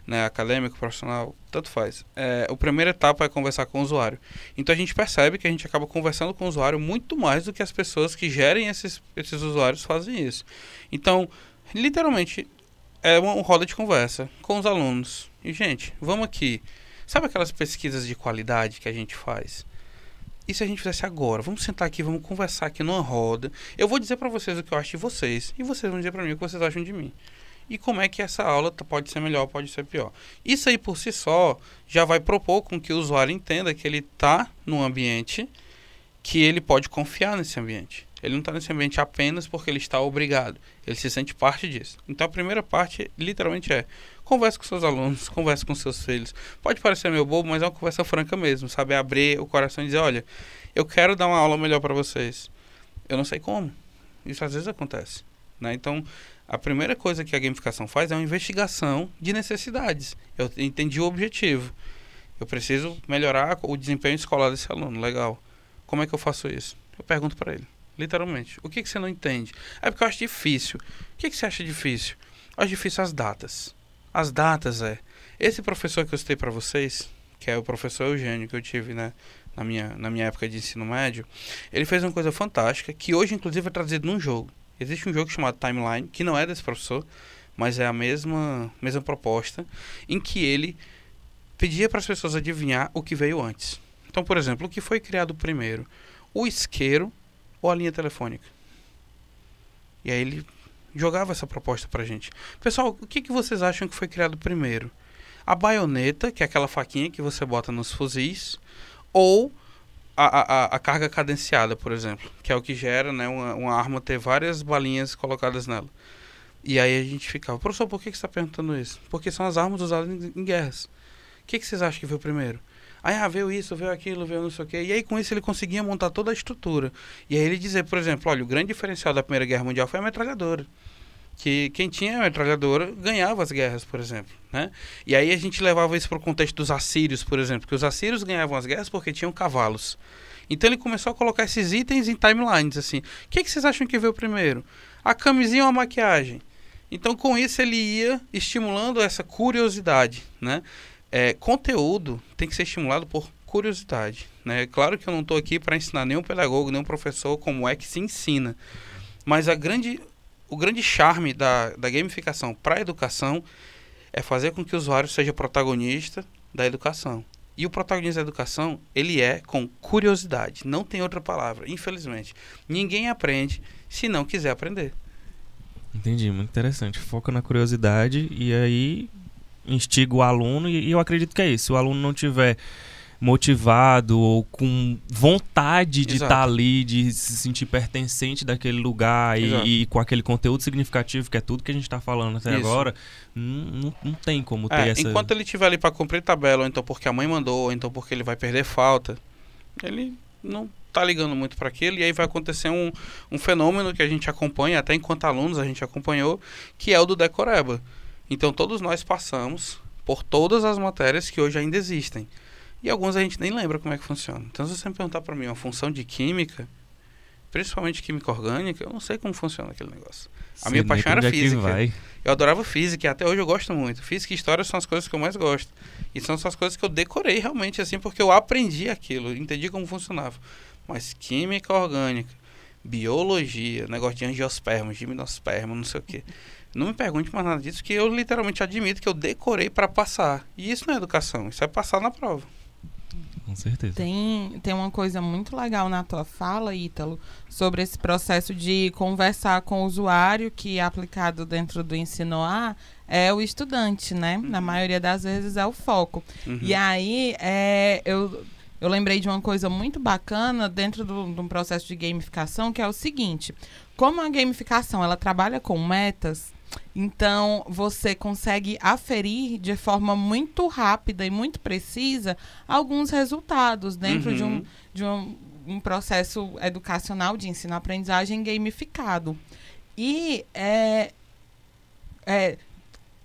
né, acadêmico, profissional, tanto faz. É, a primeira etapa é conversar com o usuário. Então a gente percebe que a gente acaba conversando com o usuário muito mais do que as pessoas que gerem esses, esses usuários fazem isso. Então, literalmente, é uma, uma roda de conversa com os alunos. E, gente, vamos aqui. Sabe aquelas pesquisas de qualidade que a gente faz? E se a gente fizesse agora? Vamos sentar aqui, vamos conversar aqui numa roda. Eu vou dizer para vocês o que eu acho de vocês. E vocês vão dizer para mim o que vocês acham de mim. E como é que essa aula pode ser melhor, pode ser pior. Isso aí por si só já vai propor com que o usuário entenda que ele está num ambiente que ele pode confiar nesse ambiente. Ele não está nesse ambiente apenas porque ele está obrigado. Ele se sente parte disso. Então a primeira parte, literalmente, é converse com seus alunos, converse com seus filhos. Pode parecer meio bobo, mas é uma conversa franca mesmo, sabe? Abrir o coração e dizer, olha, eu quero dar uma aula melhor para vocês. Eu não sei como. Isso às vezes acontece. Né? Então, a primeira coisa que a gamificação faz é uma investigação de necessidades. Eu entendi o objetivo. Eu preciso melhorar o desempenho escolar desse aluno. Legal. Como é que eu faço isso? Eu pergunto para ele, literalmente. O que, que você não entende? É porque eu acho difícil. O que, que você acha difícil? Eu acho difícil as datas. As datas é. Esse professor que eu citei para vocês, que é o professor Eugênio que eu tive, né? Na minha, na minha época de ensino médio, ele fez uma coisa fantástica que hoje, inclusive, é trazido num jogo. Existe um jogo chamado Timeline, que não é desse professor, mas é a mesma, mesma proposta, em que ele pedia para as pessoas adivinhar o que veio antes. Então, por exemplo, o que foi criado primeiro? O isqueiro ou a linha telefônica? E aí ele jogava essa proposta pra gente. Pessoal, o que, que vocês acham que foi criado primeiro? A baioneta, que é aquela faquinha que você bota nos fuzis, ou a, a, a carga cadenciada, por exemplo, que é o que gera né, uma, uma arma ter várias balinhas colocadas nela. E aí a gente ficava, professor, por que, que você está perguntando isso? Porque são as armas usadas em, em guerras. O que, que vocês acham que veio primeiro? Aí, ah, veio isso, veio aquilo, veio não sei o quê. E aí, com isso, ele conseguia montar toda a estrutura. E aí ele dizia, por exemplo, olha, o grande diferencial da Primeira Guerra Mundial foi a metralhadora. Que quem tinha metralhadora ganhava as guerras, por exemplo. Né? E aí a gente levava isso para o contexto dos assírios, por exemplo. Que os assírios ganhavam as guerras porque tinham cavalos. Então ele começou a colocar esses itens em timelines, assim. O que, que vocês acham que veio primeiro? A camisinha ou a maquiagem? Então, com isso, ele ia estimulando essa curiosidade, né? É, conteúdo tem que ser estimulado por curiosidade, né? Claro que eu não estou aqui para ensinar nenhum pedagogo, nenhum professor como é que se ensina, mas a grande, o grande charme da, da gamificação para a educação é fazer com que o usuário seja protagonista da educação. E o protagonista da educação, ele é com curiosidade, não tem outra palavra, infelizmente. Ninguém aprende se não quiser aprender. Entendi, muito interessante. Foca na curiosidade e aí instiga o aluno e, e eu acredito que é isso. Se o aluno não tiver motivado ou com vontade de estar tá ali, de se sentir pertencente daquele lugar e, e, com aquele conteúdo significativo, que é tudo que a gente está falando até Isso. agora, não, não, tem como é, ter essa... Enquanto ele estiver ali para cumprir tabela, ou então porque a mãe mandou, ou então porque ele vai perder falta, ele não tá ligando muito para aquilo e aí vai acontecer um, um fenômeno que a gente acompanha, até enquanto alunos a gente acompanhou, que é o do decoreba. Então todos nós passamos por todas as matérias que hoje ainda existem. E algumas a gente nem lembra como é que funciona. Então se você me perguntar para mim uma função de química, principalmente química orgânica, eu não sei como funciona aquele negócio. A minha paixão era é física. Eu adorava física e até hoje eu gosto muito. Física e história são as coisas que eu mais gosto. E são as coisas que eu decorei realmente assim, porque eu aprendi aquilo, entendi como funcionava. Mas química orgânica, biologia, negócio de angiosperma, gimnosperma, não sei o quê. Não me pergunte mais nada disso, que eu literalmente admito que eu decorei para passar. E isso não é educação, isso é passar na prova. Com certeza. Tem, tem uma coisa muito legal na tua fala, Ítalo, sobre esse processo de conversar com o usuário, que é aplicado dentro do ensino A é o estudante, né? Uhum. Na maioria das vezes é o foco. Uhum. E aí, é, eu eu lembrei de uma coisa muito bacana dentro do, de um processo de gamificação, que é o seguinte: como a gamificação ela trabalha com metas, então você consegue aferir de forma muito rápida e muito precisa alguns resultados dentro uhum. de, um, uhum. de um, um processo educacional de ensino-aprendizagem gamificado. E é, é,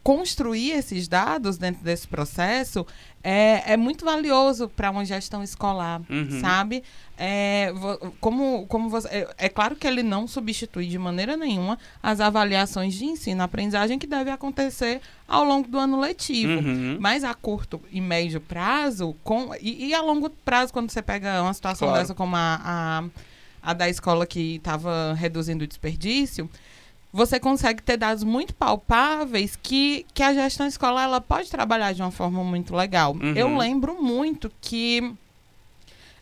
construir esses dados dentro desse processo é, é muito valioso para uma gestão escolar, uhum. sabe? É, como, como você, é, é, claro que ele não substitui de maneira nenhuma as avaliações de ensino, aprendizagem que devem acontecer ao longo do ano letivo. Uhum. Mas a curto e médio prazo, com, e, e, a longo prazo, quando você pega uma situação claro. dessa como a, a, a da escola que estava reduzindo o desperdício, você consegue ter dados muito palpáveis que, que a gestão escolar ela pode trabalhar de uma forma muito legal. Uhum. Eu lembro muito que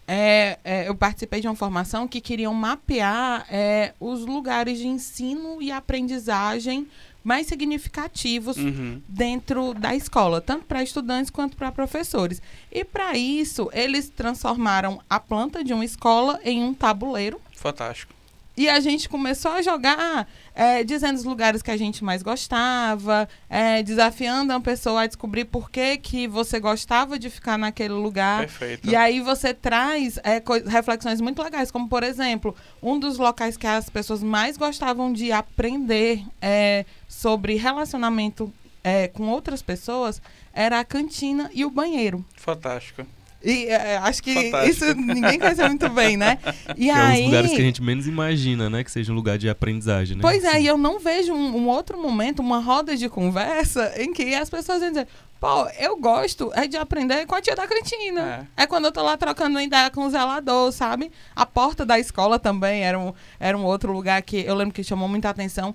é, é, eu participei de uma formação que queriam mapear é, os lugares de ensino e aprendizagem mais significativos uhum. dentro da escola, tanto para estudantes quanto para professores. E para isso, eles transformaram a planta de uma escola em um tabuleiro. Fantástico. E a gente começou a jogar é, dizendo os lugares que a gente mais gostava, é, desafiando a pessoa a descobrir por que, que você gostava de ficar naquele lugar. Perfeito. E aí você traz é, reflexões muito legais, como por exemplo, um dos locais que as pessoas mais gostavam de aprender é, sobre relacionamento é, com outras pessoas era a cantina e o banheiro. Fantástico. E é, acho que Fantástico. isso ninguém conhece muito bem, né? E que aí... é um lugares que a gente menos imagina, né? Que seja um lugar de aprendizagem, né? Pois é, e eu não vejo um, um, outro momento, uma roda de conversa em que as pessoas vão dizer, pô, eu gosto é de aprender com a tia da cantina. É, é quando eu tô lá trocando ideia com o zelador, sabe? A porta da escola também era um, era um outro lugar que eu lembro que chamou muita atenção.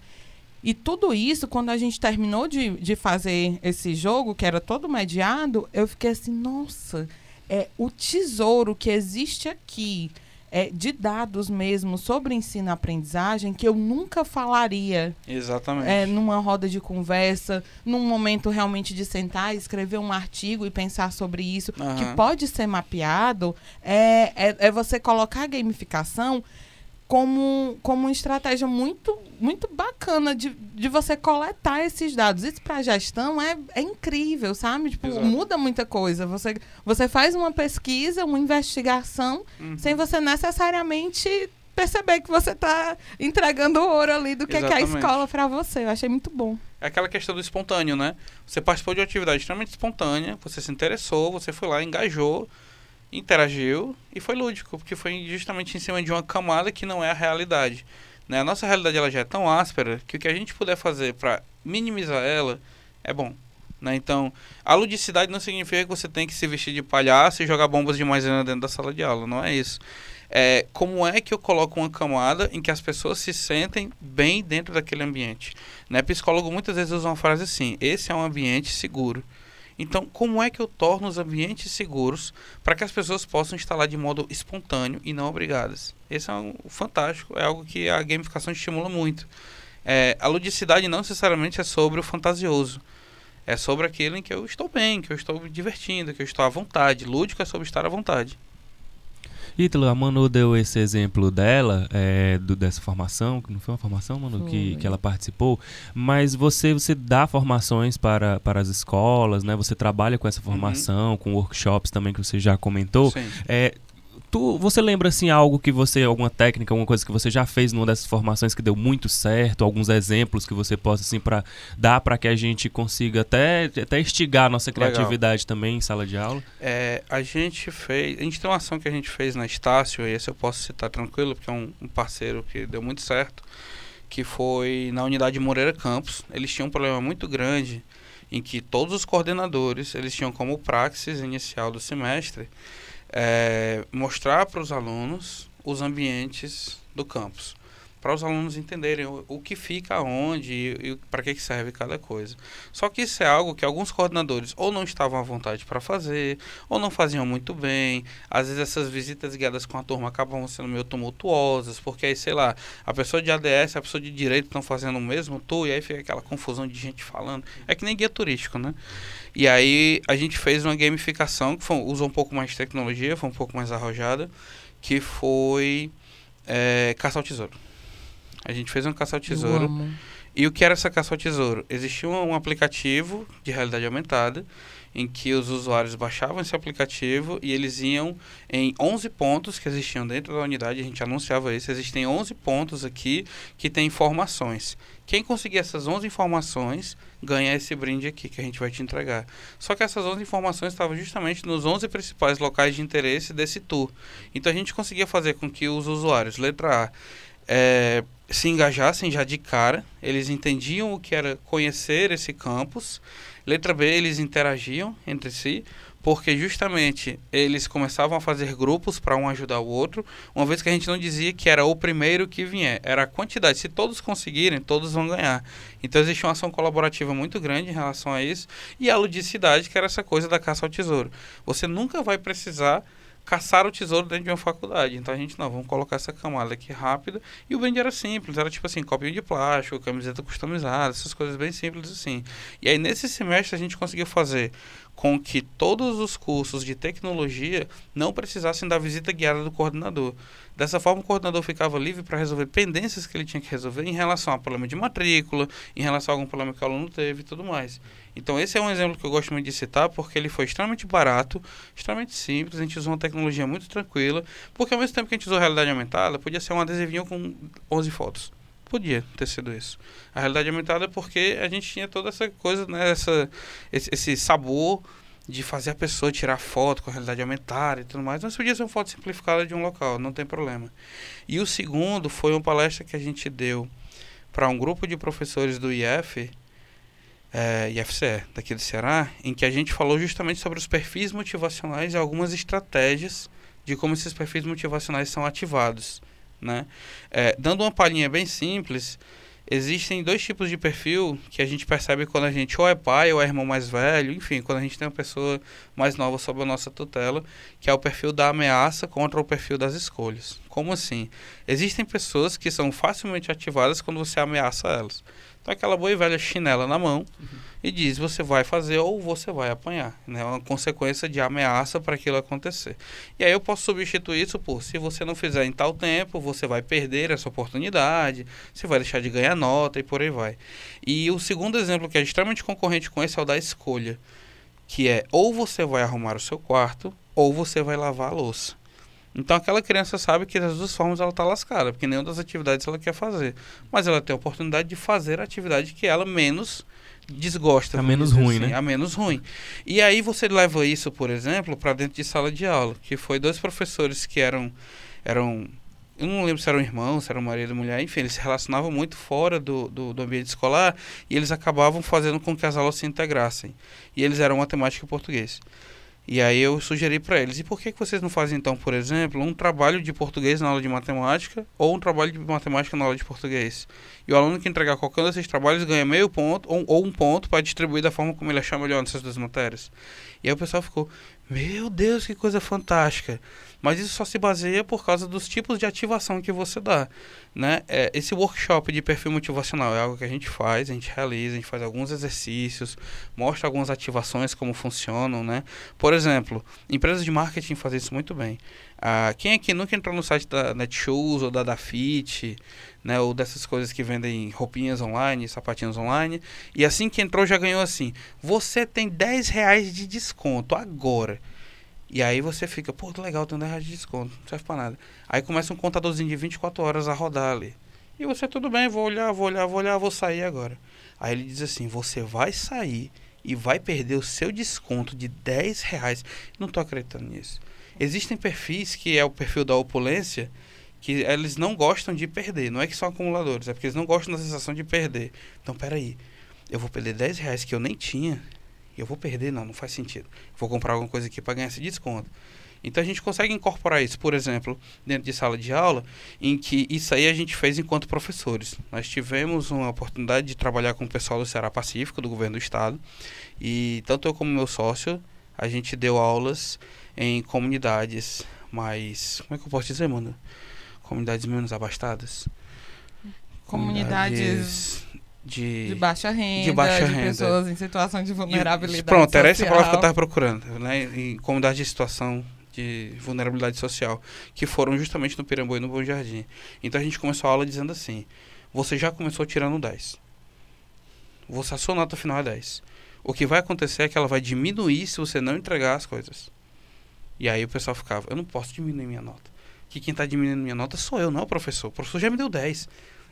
E tudo isso, quando a gente terminou de, de fazer esse jogo, que era todo mediado, eu fiquei assim, nossa é o tesouro que existe aqui é, de dados mesmo sobre ensino-aprendizagem que eu nunca falaria Exatamente. é, numa roda de conversa, num momento realmente de sentar, escrever um artigo e pensar sobre isso, Aham. que pode ser mapeado, é, é, é você colocar a gamificação como, como uma estratégia muito, muito bacana de, de você coletar esses dados. Isso para a gestão é, é incrível, sabe? Tipo, Exato. muda muita coisa. Você, você faz uma pesquisa, uma investigação, Uhum. sem você necessariamente perceber que você está entregando o ouro ali do que, que é a escola para você. Eu achei muito bom. É aquela questão do espontâneo, né? Você participou de uma atividade extremamente espontânea, você se interessou, você foi lá, engajou, interagiu e foi lúdico, porque foi justamente em cima de uma camada que não é a realidade. Né? A nossa realidade ela já é tão áspera que o que a gente puder fazer para minimizar ela é bom. Né? Então, a ludicidade não significa que você tem que se vestir de palhaço e jogar bombas de maisena dentro da sala de aula, não é isso. É, como é que eu coloco uma camada em que as pessoas se sentem bem dentro daquele ambiente? Né? Psicólogo muitas vezes usa uma frase assim: esse é um ambiente seguro. Então, como é que eu torno os ambientes seguros para que as pessoas possam lá de modo espontâneo e não obrigadas? Esse é um fantástico, é algo que a gamificação estimula muito. É, a ludicidade não necessariamente é sobre o fantasioso. É sobre aquilo em que eu estou bem, que eu estou me divertindo, que eu estou à vontade. Lúdico é sobre estar à vontade. Ítalo, a Manu deu esse exemplo dela, é, do, dessa formação, que não foi uma formação, Manu, que, Foi. que ela participou, mas você, você dá formações para, para as escolas, né? Você trabalha com essa formação, com workshops também que você já comentou. Sim. É, tu, você lembra assim algo que você, alguma técnica, alguma coisa que você já fez numa dessas formações que deu muito certo, alguns exemplos que você possa assim para dar para que a gente consiga até até instigar a nossa Legal. criatividade também em sala de aula? É, a gente fez. A gente tem uma ação que a gente fez na Estácio, e esse eu posso citar tranquilo, porque é um, um parceiro que deu muito certo, que foi na unidade Moreira Campos. Eles tinham um problema muito grande em que todos os coordenadores eles tinham como praxis inicial do semestre é, mostrar para os alunos os ambientes do campus. Para os alunos entenderem o, o que fica onde e, e para que, serve cada coisa. Só que isso é algo que alguns coordenadores ou não estavam à vontade para fazer, ou não faziam muito bem. Às vezes essas visitas guiadas com a turma acabam sendo meio tumultuosas, porque aí, sei lá, a pessoa de ADS e a pessoa de direito estão fazendo o mesmo tour, e aí fica aquela confusão de gente falando. É que nem guia turístico, né? E aí a gente fez uma gamificação que foi, usou um pouco mais de tecnologia, foi um pouco mais arrojada, que foi é, caça ao tesouro. A gente fez um caça ao tesouro. E o que era essa caça ao tesouro? Existia um, um aplicativo de realidade aumentada em que os usuários baixavam esse aplicativo e eles iam em 11 pontos que existiam dentro da unidade, a gente anunciava isso, existem 11 pontos aqui que tem informações. Quem conseguir essas 11 informações ganha esse brinde aqui que a gente vai te entregar. Só que essas 11 informações estavam justamente nos 11 principais locais de interesse desse tour. Então a gente conseguia fazer com que os usuários, letra A, é, se engajassem já de cara, eles entendiam o que era conhecer esse campus. Letra B, eles interagiam entre si, porque justamente eles começavam a fazer grupos para um ajudar o outro, uma vez que a gente não dizia que era o primeiro que vier, era a quantidade. Se todos conseguirem, todos vão ganhar. Então existe uma ação colaborativa muito grande em relação a isso, e a ludicidade, que era essa coisa da caça ao tesouro. Você nunca vai precisar caçar o tesouro dentro de uma faculdade. Então a gente, não, vamos colocar essa camada aqui rápida. E o brinde era simples, era tipo assim, copinho de plástico, camiseta customizada, essas coisas bem simples assim. E aí nesse semestre a gente conseguiu fazer com que todos os cursos de tecnologia não precisassem da visita guiada do coordenador. Dessa forma, o coordenador ficava livre para resolver pendências que ele tinha que resolver em relação a problema de matrícula, em relação a algum problema que o aluno teve e tudo mais. Então, esse é um exemplo que eu gosto muito de citar, porque ele foi extremamente barato, extremamente simples, a gente usou uma tecnologia muito tranquila, porque ao mesmo tempo que a gente usou realidade aumentada, podia ser um adesivinho com 11 fotos. Podia ter sido isso. A realidade aumentada é porque a gente tinha toda essa coisa, né, essa, esse, esse sabor de fazer a pessoa tirar foto com a realidade aumentada e tudo mais, mas podia ser uma foto simplificada de um local, não tem problema. E o segundo foi uma palestra que a gente deu para um grupo de professores do IF, é, IFCE, daqui do Ceará, em que a gente falou justamente sobre os perfis motivacionais e algumas estratégias de como esses perfis motivacionais são ativados. Né? É, dando uma palhinha bem simples, Existem dois tipos de perfil que a gente percebe quando a gente ou é pai ou é irmão mais velho, enfim, quando a gente tem uma pessoa mais nova sob a nossa tutela, que é o perfil da ameaça contra o perfil das escolhas. Como assim? Existem pessoas que são facilmente ativadas quando você ameaça elas. Então aquela boa e velha chinela na mão uhum. e diz você vai fazer ou você vai apanhar. É né? uma consequência de ameaça para aquilo acontecer. E aí eu posso substituir isso por se você não fizer em tal tempo, você vai perder essa oportunidade, você vai deixar de ganhar nota e por aí vai. E o segundo exemplo que é extremamente concorrente com esse é o da escolha, que é ou você vai arrumar o seu quarto ou você vai lavar a louça. Então aquela criança sabe que das duas formas ela está lascada, porque nenhuma das atividades ela quer fazer. Mas ela tem a oportunidade de fazer a atividade que ela menos desgosta. A menos ruim, assim, né? A menos ruim. E aí você leva isso, por exemplo, para dentro de sala de aula, que foi dois professores que eram eram eu não lembro se eram irmãos, se eram marido e mulher, enfim, eles se relacionavam muito fora do, do, do, ambiente escolar e eles acabavam fazendo com que as aulas se integrassem. E eles eram matemática e português. E aí eu sugeri para eles, e por que, que vocês não fazem então, por exemplo, um trabalho de português na aula de matemática ou um trabalho de matemática na aula de português? E o aluno que entregar qualquer um desses trabalhos ganha meio ponto ou, ou um ponto para distribuir da forma como ele achar melhor nessas duas matérias. E aí o pessoal ficou, meu Deus, que coisa fantástica. Mas isso só se baseia por causa dos tipos de ativação que você dá. Né? É, esse workshop de perfil motivacional é algo que a gente faz, a gente realiza, a gente faz alguns exercícios, mostra algumas ativações, como funcionam. Né? Por exemplo, empresas de marketing fazem isso muito bem. Ah, quem aqui nunca entrou no site da Netshoes ou da Dafit, né, ou dessas coisas que vendem roupinhas online, sapatinhos online, e assim que entrou já ganhou assim, você tem 10 reais de desconto agora. E aí você fica, pô, que legal, tem 10 reais de desconto, não serve pra nada. Aí começa um contadorzinho de 24 horas a rodar ali. E você, tudo bem, vou olhar, vou olhar, vou olhar, vou sair agora. Aí ele diz assim, você vai sair e vai perder o seu desconto de 10 reais. Não tô acreditando nisso. Existem perfis que é o perfil da opulência, que eles não gostam de perder. Não é que são acumuladores, é porque eles não gostam da sensação de perder. Então, peraí, eu vou perder 10 reais que eu nem tinha eu vou perder? Não, não faz sentido. Vou comprar alguma coisa aqui para ganhar esse desconto. Então a gente consegue incorporar isso, por exemplo, dentro de sala de aula, em que isso aí a gente fez enquanto professores. Nós tivemos uma oportunidade de trabalhar com o pessoal do Ceará Pacífico, do governo do estado, e tanto eu como meu sócio, a gente deu aulas em comunidades mais, como é que eu posso dizer, mano? Comunidades menos abastadas. Comunidades, comunidades de, de baixa renda, de, baixa de renda. pessoas em situação de vulnerabilidade e, Pronto, social. era essa a palavra que eu estava procurando, né? Em comunidade de situação de vulnerabilidade social, que foram justamente no Pirambu e no Bom Jardim. Então a gente começou a aula dizendo assim: você já começou tirando 10. Você, a sua nota final é 10. O que vai acontecer é que ela vai diminuir se você não entregar as coisas. E aí o pessoal ficava: eu não posso diminuir minha nota. Que quem está diminuindo minha nota sou eu, não o professor. O professor já me deu 10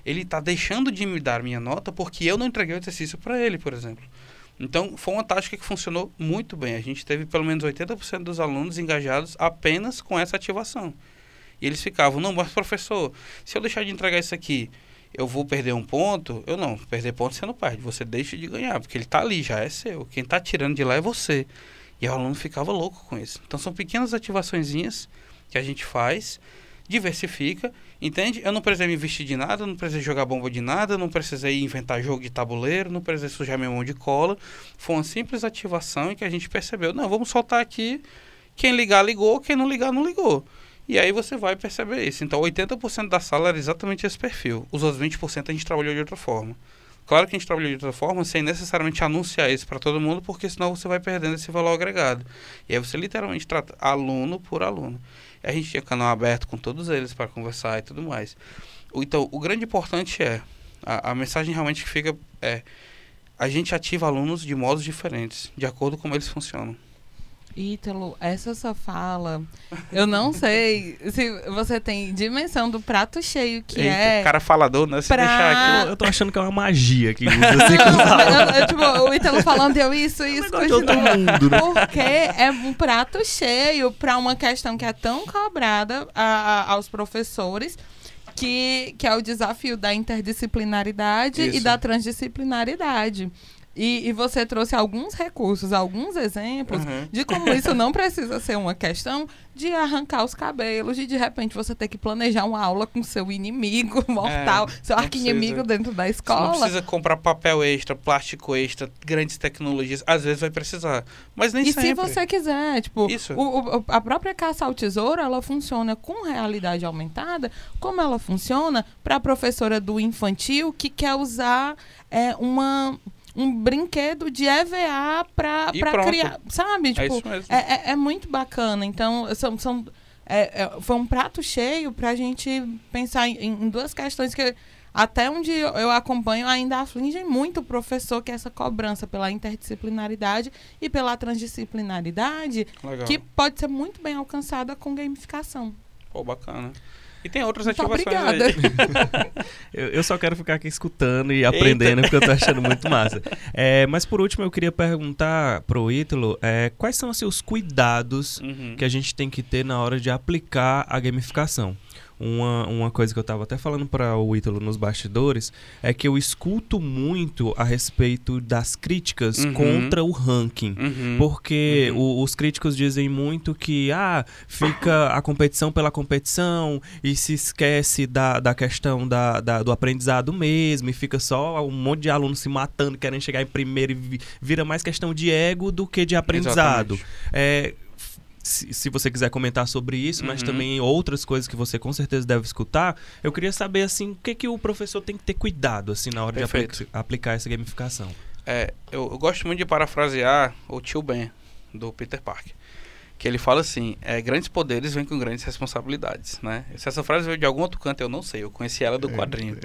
ele está deixando de me dar minha nota porque eu não entreguei o exercício para ele, por exemplo. Então, foi uma tática que funcionou muito bem. A gente teve pelo menos 80% dos alunos engajados apenas com essa ativação. E eles ficavam, não, mas professor, se eu deixar de entregar isso aqui, eu vou perder um ponto? Eu não, perder ponto você não perde, você deixa de ganhar, porque ele está ali, já é seu. Quem está tirando de lá é você. E o aluno ficava louco com isso. Então, são pequenas ativaçõezinhas que a gente faz diversifica, entende? Eu não precisei me vestir de nada, não precisei jogar bomba de nada, não precisei inventar jogo de tabuleiro, não precisei sujar minha mão de cola. Foi uma simples ativação em que a gente percebeu, não, vamos soltar aqui, quem ligar, ligou, quem não ligar, não ligou. E aí você vai perceber isso. Então, 80% da sala era exatamente esse perfil. Os outros 20% a gente trabalhou de outra forma. Claro que a gente trabalhou de outra forma, sem necessariamente anunciar isso para todo mundo, porque senão você vai perdendo esse valor agregado. E aí você literalmente trata aluno por aluno. A gente tinha canal aberto com todos eles para conversar e tudo mais. Então, o grande importante é, a, a mensagem realmente que fica é, a gente ativa alunos de modos diferentes, de acordo com como eles funcionam. Ítalo, essa sua fala, eu não sei se você tem dimensão do prato cheio que Eita, é. cara falador, né? Se pra... deixar aqui. Eu, eu tô achando que é uma magia que usa assim não, eu, eu, tipo, o Ítalo falando eu isso, isso, é continua. Mundo, né? Porque é um prato cheio para uma questão que é tão cobrada a, a, aos professores. Que, que é o desafio da interdisciplinaridade Isso. e da transdisciplinaridade. E, e você trouxe alguns recursos, alguns exemplos Uhum. de como isso não precisa ser uma questão de arrancar os cabelos, de de repente você ter que planejar uma aula com seu inimigo mortal, seu não arqui-inimigo precisa. dentro da Você escola. não precisa comprar papel extra, plástico extra, grandes tecnologias. Às vezes vai precisar. Mas nem E sempre. se você quiser, tipo, o- o- a própria caça ao tesouro, ela funciona com realidade aumentada, como ela funciona para a professora do infantil que quer usar é, uma, um brinquedo de EVA para criar, sabe? É Tipo, isso mesmo. é, é- é muito bacana. Então, são, são, é- é- foi um prato cheio para a gente pensar em, em duas questões que até onde eu eu acompanho ainda afligem muito o professor, que é essa cobrança pela interdisciplinaridade e pela transdisciplinaridade, Legal. que pode ser muito bem alcançada com gamificação. Pô, bacana. E tem outras Muito ativações obrigada. aí. Eu, eu só quero ficar aqui escutando e aprendendo, porque eu tô achando muito massa. É, mas por último, eu queria perguntar pro Ítalo é, quais são assim, os cuidados Uhum. que a gente tem que ter na hora de aplicar a gamificação. Uma, uma coisa que eu estava até falando para o Ítalo nos bastidores é que eu escuto muito a respeito das críticas Uhum. contra o ranking. Uhum. Porque Uhum. o- os críticos dizem muito que ah, fica a competição pela competição e se esquece da, da questão da, da- do aprendizado mesmo e fica só um monte de alunos se matando, querendo chegar em primeiro e vi- vira mais questão de ego do que de aprendizado. Exatamente. É, se, se você quiser comentar sobre isso, mas Uhum. também outras coisas que você com certeza deve escutar, eu queria saber assim, o que, que o professor tem que ter cuidado assim na hora de Perfeito. apli- aplicar essa gamificação. É, eu, eu gosto muito de parafrasear o tio Ben, do Peter Parker. Que ele fala assim, é, grandes poderes vêm com grandes responsabilidades, né? Se essa frase veio de algum outro canto, eu não sei. Eu conheci ela do quadrinho.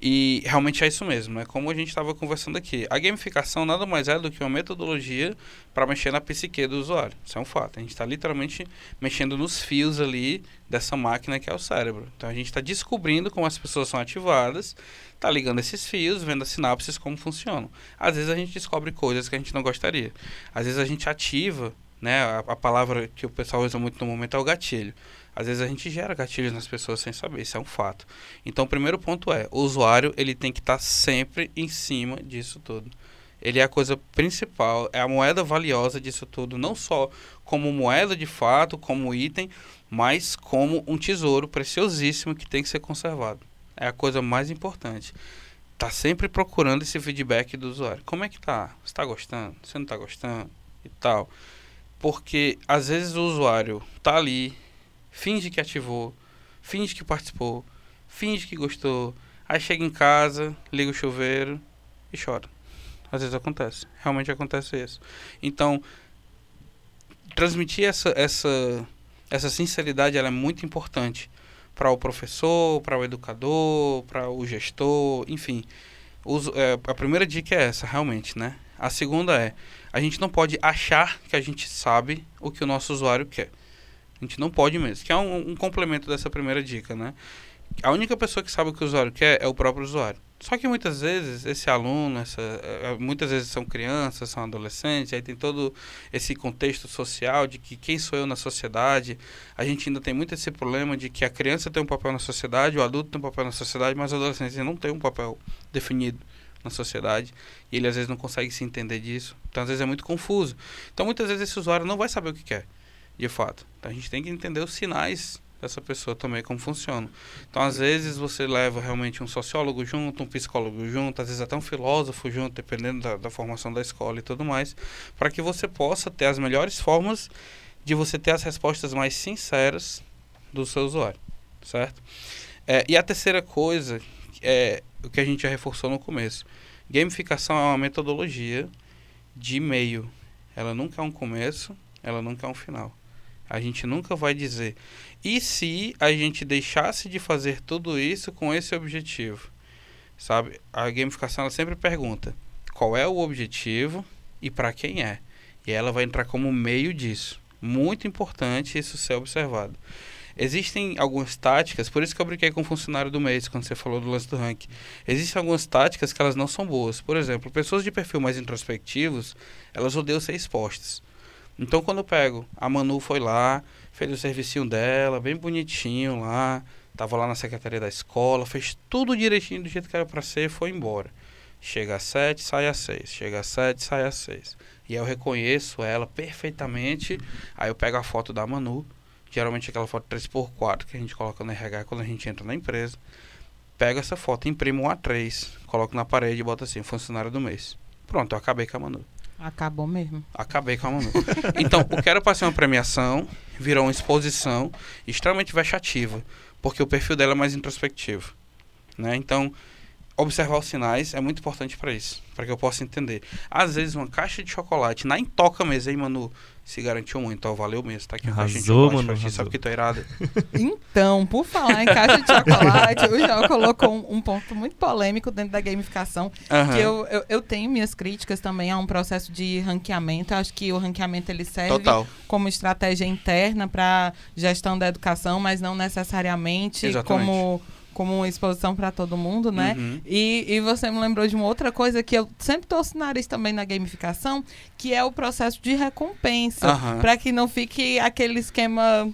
E realmente é isso mesmo, né? Como a gente estava conversando aqui. A gamificação nada mais é do que uma metodologia para mexer na psique do usuário. Isso é um fato. A gente está literalmente mexendo nos fios ali dessa máquina que é o cérebro. Então a gente está descobrindo como as pessoas são ativadas, está ligando esses fios, vendo as sinapses como funcionam. Às vezes a gente descobre coisas que a gente não gostaria. Às vezes a gente ativa, né? A, a palavra que o pessoal usa muito no momento é o gatilho. Às vezes a gente gera gatilhos nas pessoas sem saber, isso é um fato. Então, o primeiro ponto é, o usuário ele tem que estar sempre em cima disso tudo. Ele é a coisa principal, é a moeda valiosa disso tudo, não só como moeda de fato, como item, mas como um tesouro preciosíssimo que tem que ser conservado. É a coisa mais importante. Tá sempre procurando esse feedback do usuário. Como é que tá? Você tá gostando? Você não tá gostando? E tal. Porque às vezes o usuário tá ali, finge que ativou, finge que participou, finge que gostou, aí chega em casa, liga o chuveiro e chora. Às vezes acontece, realmente acontece isso. Então, transmitir essa essa essa sinceridade ela é muito importante para o professor, para o educador, para o gestor, enfim. É, a primeira dica é essa, realmente, né? A segunda é, a gente não pode achar que a gente sabe o que o nosso usuário quer. A gente não pode mesmo, que é um, um complemento dessa primeira dica, né? A única pessoa que sabe o que o usuário quer é o próprio usuário. Só que muitas vezes esse aluno, essa, eh, muitas vezes são crianças, são adolescentes, aí tem todo esse contexto social de que quem sou eu na sociedade. A gente ainda tem muito esse problema de que a criança tem um papel na sociedade, o adulto tem um papel na sociedade, mas o adolescente não tem um papel definido na sociedade e ele às vezes não consegue se entender disso. Então às vezes é muito confuso. Então muitas vezes esse usuário não vai saber o que quer, de fato. Então a gente tem que entender os sinais dessa pessoa também, como funciona. Então, às vezes, você leva realmente um sociólogo junto, um psicólogo junto, às vezes até um filósofo junto, dependendo da, da formação da escola e tudo mais, para que você possa ter as melhores formas de você ter as respostas mais sinceras do seu usuário, certo? É, e a terceira coisa é o que a gente já reforçou no começo. Gamificação é uma metodologia de meio. Ela nunca é um começo, ela nunca é um final. A gente nunca vai dizer. E se a gente deixasse de fazer tudo isso com esse objetivo? Sabe? A gamificação ela sempre pergunta qual é o objetivo e para quem é. E ela vai entrar como meio disso. Muito importante isso ser observado. Existem algumas táticas, por isso que eu brinquei com o funcionário do mês quando você falou do lance do ranking. Existem algumas táticas que elas não são boas. Por exemplo, pessoas de perfil mais introspectivos, elas odeiam ser expostas. Então, quando eu pego, a Manu foi lá, fez o servicinho dela, bem bonitinho lá, tava lá na secretaria da escola, fez tudo direitinho do jeito que era para ser e foi embora. Chega às 7, sai às 6. Chega às 7, sai às 6. E aí eu reconheço ela perfeitamente. Aí eu pego a foto da Manu, geralmente aquela foto 3x4 que a gente coloca no RH quando a gente entra na empresa. Pego essa foto, imprimo um A3, coloco na parede e boto assim, funcionário do mês. Pronto, eu acabei com a Manu. Acabou mesmo. Acabei com a Manu. então, o que era para ser uma premiação virou uma exposição extremamente vexativa, porque o perfil dela é mais introspectivo. Né? Então, observar os sinais é muito importante para isso, para que eu possa entender. Às vezes, uma caixa de chocolate na intoca mesmo, aí, Manu, se garantiu muito, então valeu mesmo. Tá aqui de chocolate mano, pra ti, sabe que tô irado. Então, por falar em caixa de chocolate, o João colocou um, um, ponto muito polêmico dentro da gamificação, Aham. que eu, eu, eu tenho minhas críticas também a um processo de ranqueamento. Eu acho que o ranqueamento ele serve Total. como estratégia interna para gestão da educação, mas não necessariamente Exatamente. como como uma exposição para todo mundo, né? Uhum. E, e você me lembrou de uma outra coisa que eu sempre torço o nariz também na gamificação, que é o processo de recompensa, Aham. para que não fique aquele esquema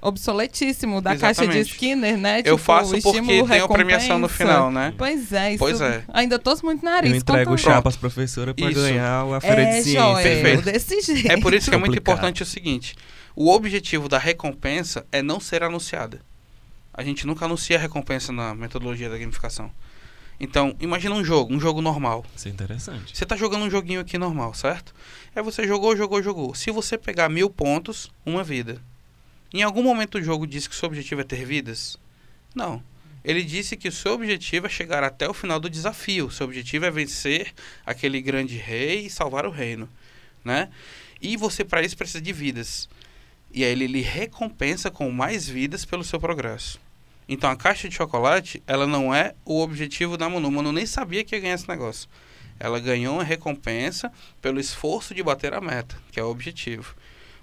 obsoletíssimo da caixa de Exatamente. Skinner, né? Eu Tipo, faço porque tem a premiação no final, né? Pois é, isso. Pois é. Ainda torço muito nariz. Eu entrego o Conta- pras professoras pra Isso. ganhar a feira de É, ciência. Joel, Perfeito. desse jeito. É por isso que é muito Complicado. importante o seguinte: o objetivo da recompensa é não ser anunciada. A gente nunca anuncia a recompensa na metodologia da gamificação. Então, imagina um jogo, um jogo normal. Isso é interessante. Você tá jogando um joguinho aqui normal, certo? Aí você jogou, jogou, jogou. Se você pegar mil pontos, uma vida. Em algum momento o jogo disse que o seu objetivo é ter vidas? Não. Ele disse que o seu objetivo é chegar até o final do desafio. O seu objetivo é vencer aquele grande rei e salvar o reino, né? E você para isso precisa de vidas. E aí ele lhe recompensa com mais vidas pelo seu progresso. Então a caixa de chocolate, ela não é o objetivo da Manu. Manu nem sabia que ia ganhar esse negócio. Ela ganhou uma recompensa pelo esforço de bater a meta, que é o objetivo.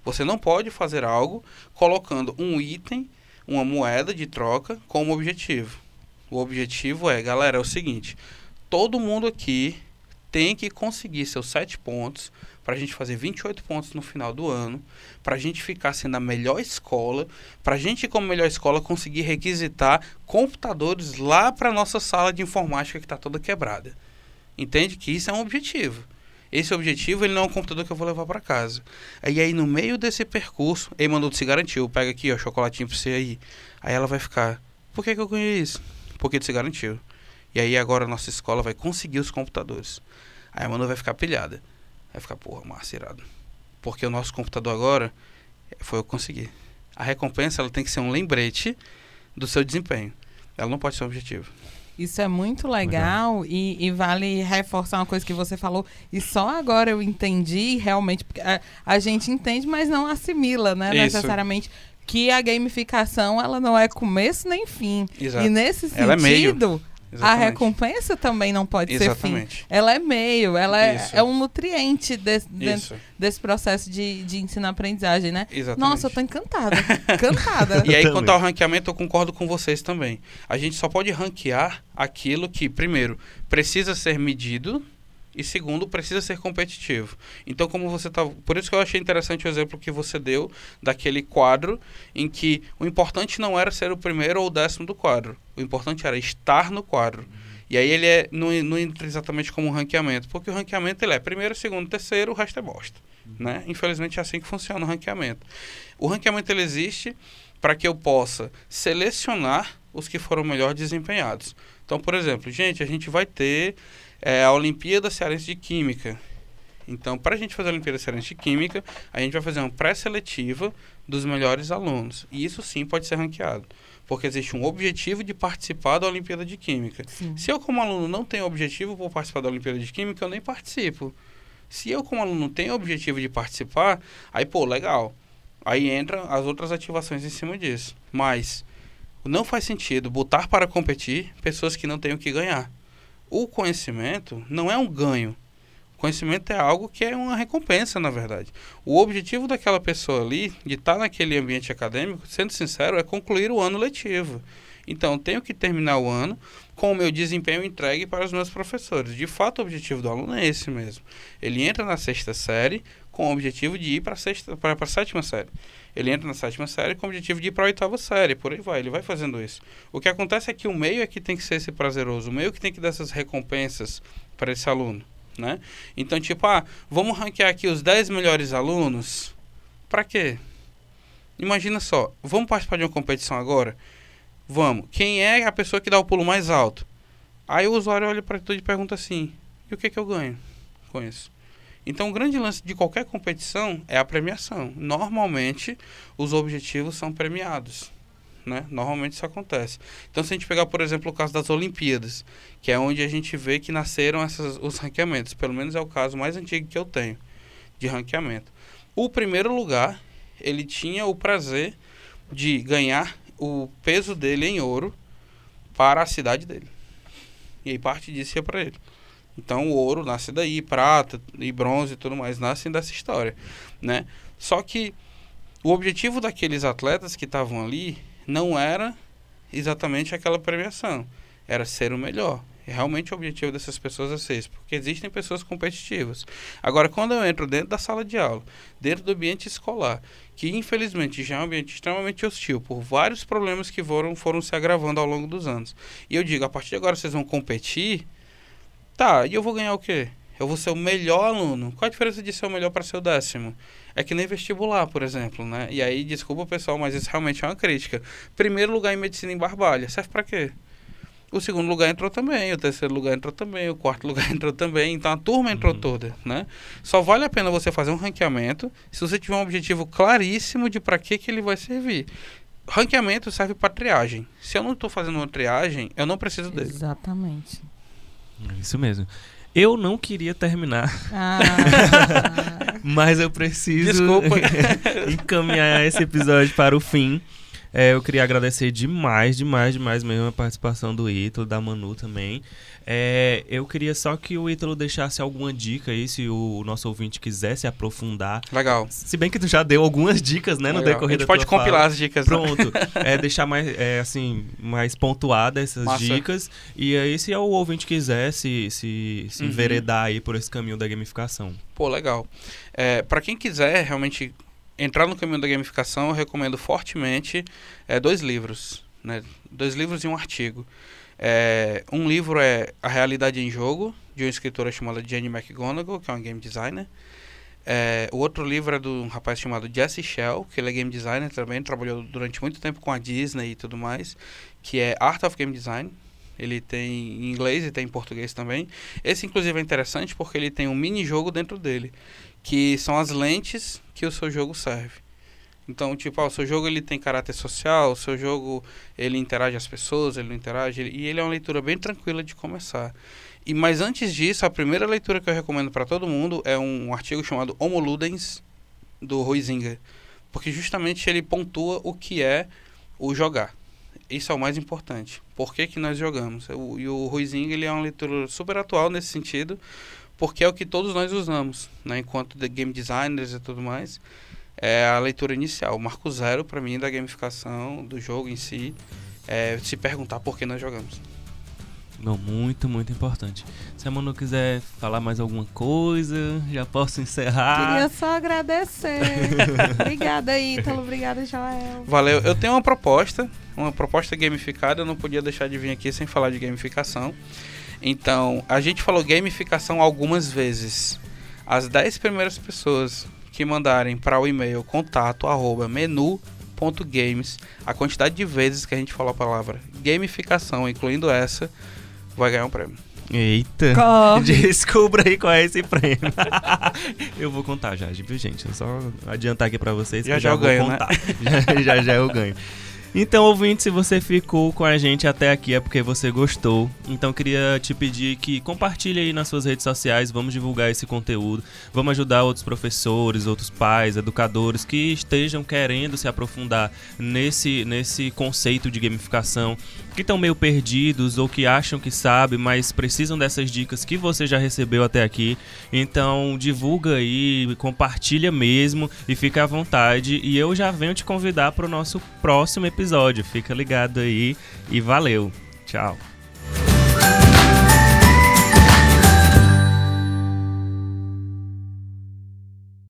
Você não pode fazer algo colocando um item, uma moeda de troca como objetivo. O objetivo é, galera, é o seguinte: todo mundo aqui tem que conseguir seus 7 pontos para a gente fazer 28 pontos no final do ano, para a gente ficar sendo a melhor escola, para a gente, como melhor escola, conseguir requisitar computadores lá para nossa sala de informática que está toda quebrada. Entende que isso é um objetivo. Esse objetivo ele não é um computador que eu vou levar para casa. E aí no meio desse percurso, ele mandou se garantiu, pega aqui, ó, chocolatinho para você aí. Aí ela vai ficar, por que, que eu ganhei isso? Porque tu se garantiu. E aí agora a nossa escola vai conseguir os computadores. Aí a Manu vai ficar pilhada. Vai ficar, porra, massa, irado. Porque o nosso computador agora foi eu conseguir. A recompensa ela tem que ser um lembrete do seu desempenho. Ela não pode ser um objetivo. Isso é muito legal e, e vale reforçar uma coisa que você falou. E só agora eu entendi realmente, porque a, a gente entende, mas não assimila, né? Isso. Necessariamente. Que a gamificação ela não é começo nem fim. Exato. E nesse Ela sentido, a Exatamente. recompensa também não pode ser fim. Exatamente. Ela é meio, ela é, é um nutriente desse- dentro desse processo de, de ensino-aprendizagem, né? Exatamente. Nossa, eu tô encantada. encantada. E aí, quanto ao ranqueamento, eu concordo com vocês também. A gente só pode ranquear aquilo que, primeiro, precisa ser medido e, segundo, precisa ser competitivo. Então, como você tá. Por isso que eu achei interessante o exemplo que você deu daquele quadro em que o importante não era ser o primeiro ou o décimo do quadro. O importante era estar no quadro. E aí ele é, não, não entra exatamente como um ranqueamento, porque o ranqueamento ele é primeiro, segundo, terceiro, o resto é bosta. Né? Infelizmente é assim que funciona o ranqueamento. O ranqueamento ele existe para que eu possa selecionar os que foram melhor desempenhados. Então, por exemplo, gente, a gente vai ter é, a Olimpíada Cearense de Química. Então, para a gente fazer a Olimpíada Cearense de Química, a gente vai fazer uma pré-seletiva dos melhores alunos. E isso sim pode ser ranqueado. Porque existe um objetivo de participar da Olimpíada de Química. Sim. Se eu, como aluno, não tenho objetivo por participar da Olimpíada de Química, eu nem participo. Se eu, como aluno, tenho objetivo de participar, aí, pô, legal. Aí entra as outras ativações em cima disso. Mas não faz sentido botar para competir pessoas que não têm o que ganhar. O conhecimento não é um ganho. O conhecimento é algo que é uma recompensa, na verdade. O objetivo daquela pessoa ali, de estar naquele ambiente acadêmico, sendo sincero, é concluir o ano letivo. Então, tenho que terminar o ano com o meu desempenho entregue para os meus professores. De fato, o objetivo do aluno é esse mesmo. Ele entra na sexta série com o objetivo de ir para a sétima série. Ele entra na sétima série com o objetivo de ir para a oitava série, por aí vai, ele vai fazendo isso. O que acontece é que o meio é que tem que ser esse prazeroso, o meio que tem que dar essas recompensas para esse aluno, né? Então, tipo, ah, vamos ranquear aqui os 10 melhores alunos. Para quê? Imagina só, vamos participar de uma competição agora? Vamos. Quem é a pessoa que dá o pulo mais alto? Aí o usuário olha para tudo e pergunta assim: e o que, que eu ganho com isso? Então, o grande lance de qualquer competição é a premiação. Normalmente, os objetivos são premiados. Né? Normalmente isso acontece. Então, se a gente pegar, por exemplo, o caso das Olimpíadas, que é onde a gente vê que nasceram essas, os ranqueamentos, pelo menos é o caso mais antigo que eu tenho de ranqueamento. O primeiro lugar, ele tinha o prazer de ganhar o peso dele em ouro para a cidade dele. E aí parte disso ia para ele. Então o ouro nasce daí, prata e bronze e tudo mais nascem dessa história, né? Só que o objetivo daqueles atletas que estavam ali não era exatamente aquela premiação, era ser o melhor. Realmente o objetivo dessas pessoas é ser isso, porque existem pessoas competitivas. Agora, quando eu entro dentro da sala de aula, dentro do ambiente escolar, que infelizmente já é um ambiente extremamente hostil, por vários problemas que foram, foram se agravando ao longo dos anos, e eu digo, a partir de agora vocês vão competir, Tá, e eu vou ganhar o quê? Eu vou ser o melhor aluno. Qual a diferença de ser o melhor para ser o décimo? É que nem vestibular, por exemplo, né? E aí, desculpa pessoal, mas isso realmente é uma crítica. Primeiro lugar em medicina em Barbalha, serve para quê? O segundo lugar entrou também, o terceiro lugar entrou também, o quarto lugar entrou também. Então a turma entrou uhum. toda, né? Só vale a pena você fazer um ranqueamento se você tiver um objetivo claríssimo de para que que ele vai servir. Ranqueamento serve para triagem. Se eu não estou fazendo uma triagem, eu não preciso dele. Exatamente. Isso mesmo. Eu não queria terminar. Ah. mas eu preciso encaminhar esse episódio para o fim. É, eu queria agradecer demais, demais, demais mesmo a participação do Ítalo, da Manu também. É, eu queria só que o Ítalo deixasse alguma dica aí, se o nosso ouvinte quisesse aprofundar. Legal. Se bem que tu já deu algumas dicas, né, Legal. no decorrer da A gente pode compilar fala. as dicas. Né? Pronto. é, deixar mais, é, assim, mais pontuada essas Massa. dicas. E aí, se o ouvinte quiser se, se, se uhum. enveredar aí por esse caminho da gamificação. Pô, legal. É, para quem quiser realmente entrar no caminho da gamificação, eu recomendo fortemente é, dois livros. Né? Dois livros e um artigo. É, um livro é A Realidade em Jogo, de uma escritora chamada Jenny McGonigal, que é uma game designer. É, o outro livro é de um rapaz chamado Jesse Shell, que ele é game designer também, trabalhou durante muito tempo com a Disney e tudo mais, que é Art of Game Design. Ele tem em inglês e tem em português também. Esse, inclusive, é interessante porque ele tem um mini jogo dentro dele, que são as lentes que o seu jogo serve. Então, tipo, ó, o seu jogo ele tem caráter social, o seu jogo ele interage as pessoas, ele interage, ele, e ele é uma leitura bem tranquila de começar. E mas antes disso, a primeira leitura que eu recomendo para todo mundo é um artigo chamado Homo Ludens do Ruizinga, porque justamente ele pontua o que é o jogar. Isso é o mais importante. Por que, que nós jogamos? O, e o Ruizinga ele é uma leitura super atual nesse sentido, porque é o que todos nós usamos, né, enquanto game designers e tudo mais é a leitura inicial. O marco zero para mim da gamificação do jogo em si é se perguntar por que nós jogamos. Não, muito, muito importante. Se a Manu quiser falar mais alguma coisa, já posso encerrar. Queria só agradecer. obrigada, Ítalo. Obrigada, Joel. Valeu. Eu tenho uma proposta, uma proposta gamificada. Eu não podia deixar de vir aqui sem falar de gamificação. Então, a gente falou gamificação algumas vezes. As 10 primeiras pessoas que mandarem para o e-mail contato arroba menu.games a quantidade de vezes que a gente falou a palavra gamificação, incluindo essa, vai ganhar um prêmio. Eita! Corre. Descubra aí qual é esse prêmio. eu vou contar já, viu, gente? É só adiantar aqui para vocês já, já, já eu ganho, contar. Né? já, já já eu ganho. Então, ouvinte, se você ficou com a gente até aqui é porque você gostou. Então, queria te pedir que compartilhe aí nas suas redes sociais, vamos divulgar esse conteúdo, vamos ajudar outros professores, outros pais, educadores que estejam querendo se aprofundar nesse, nesse conceito de gamificação, que estão meio perdidos ou que acham que sabe, mas precisam dessas dicas que você já recebeu até aqui. Então, divulga aí, compartilha mesmo e fica à vontade. E eu já venho te convidar para o nosso próximo episódio. Fica ligado aí e valeu. Tchau.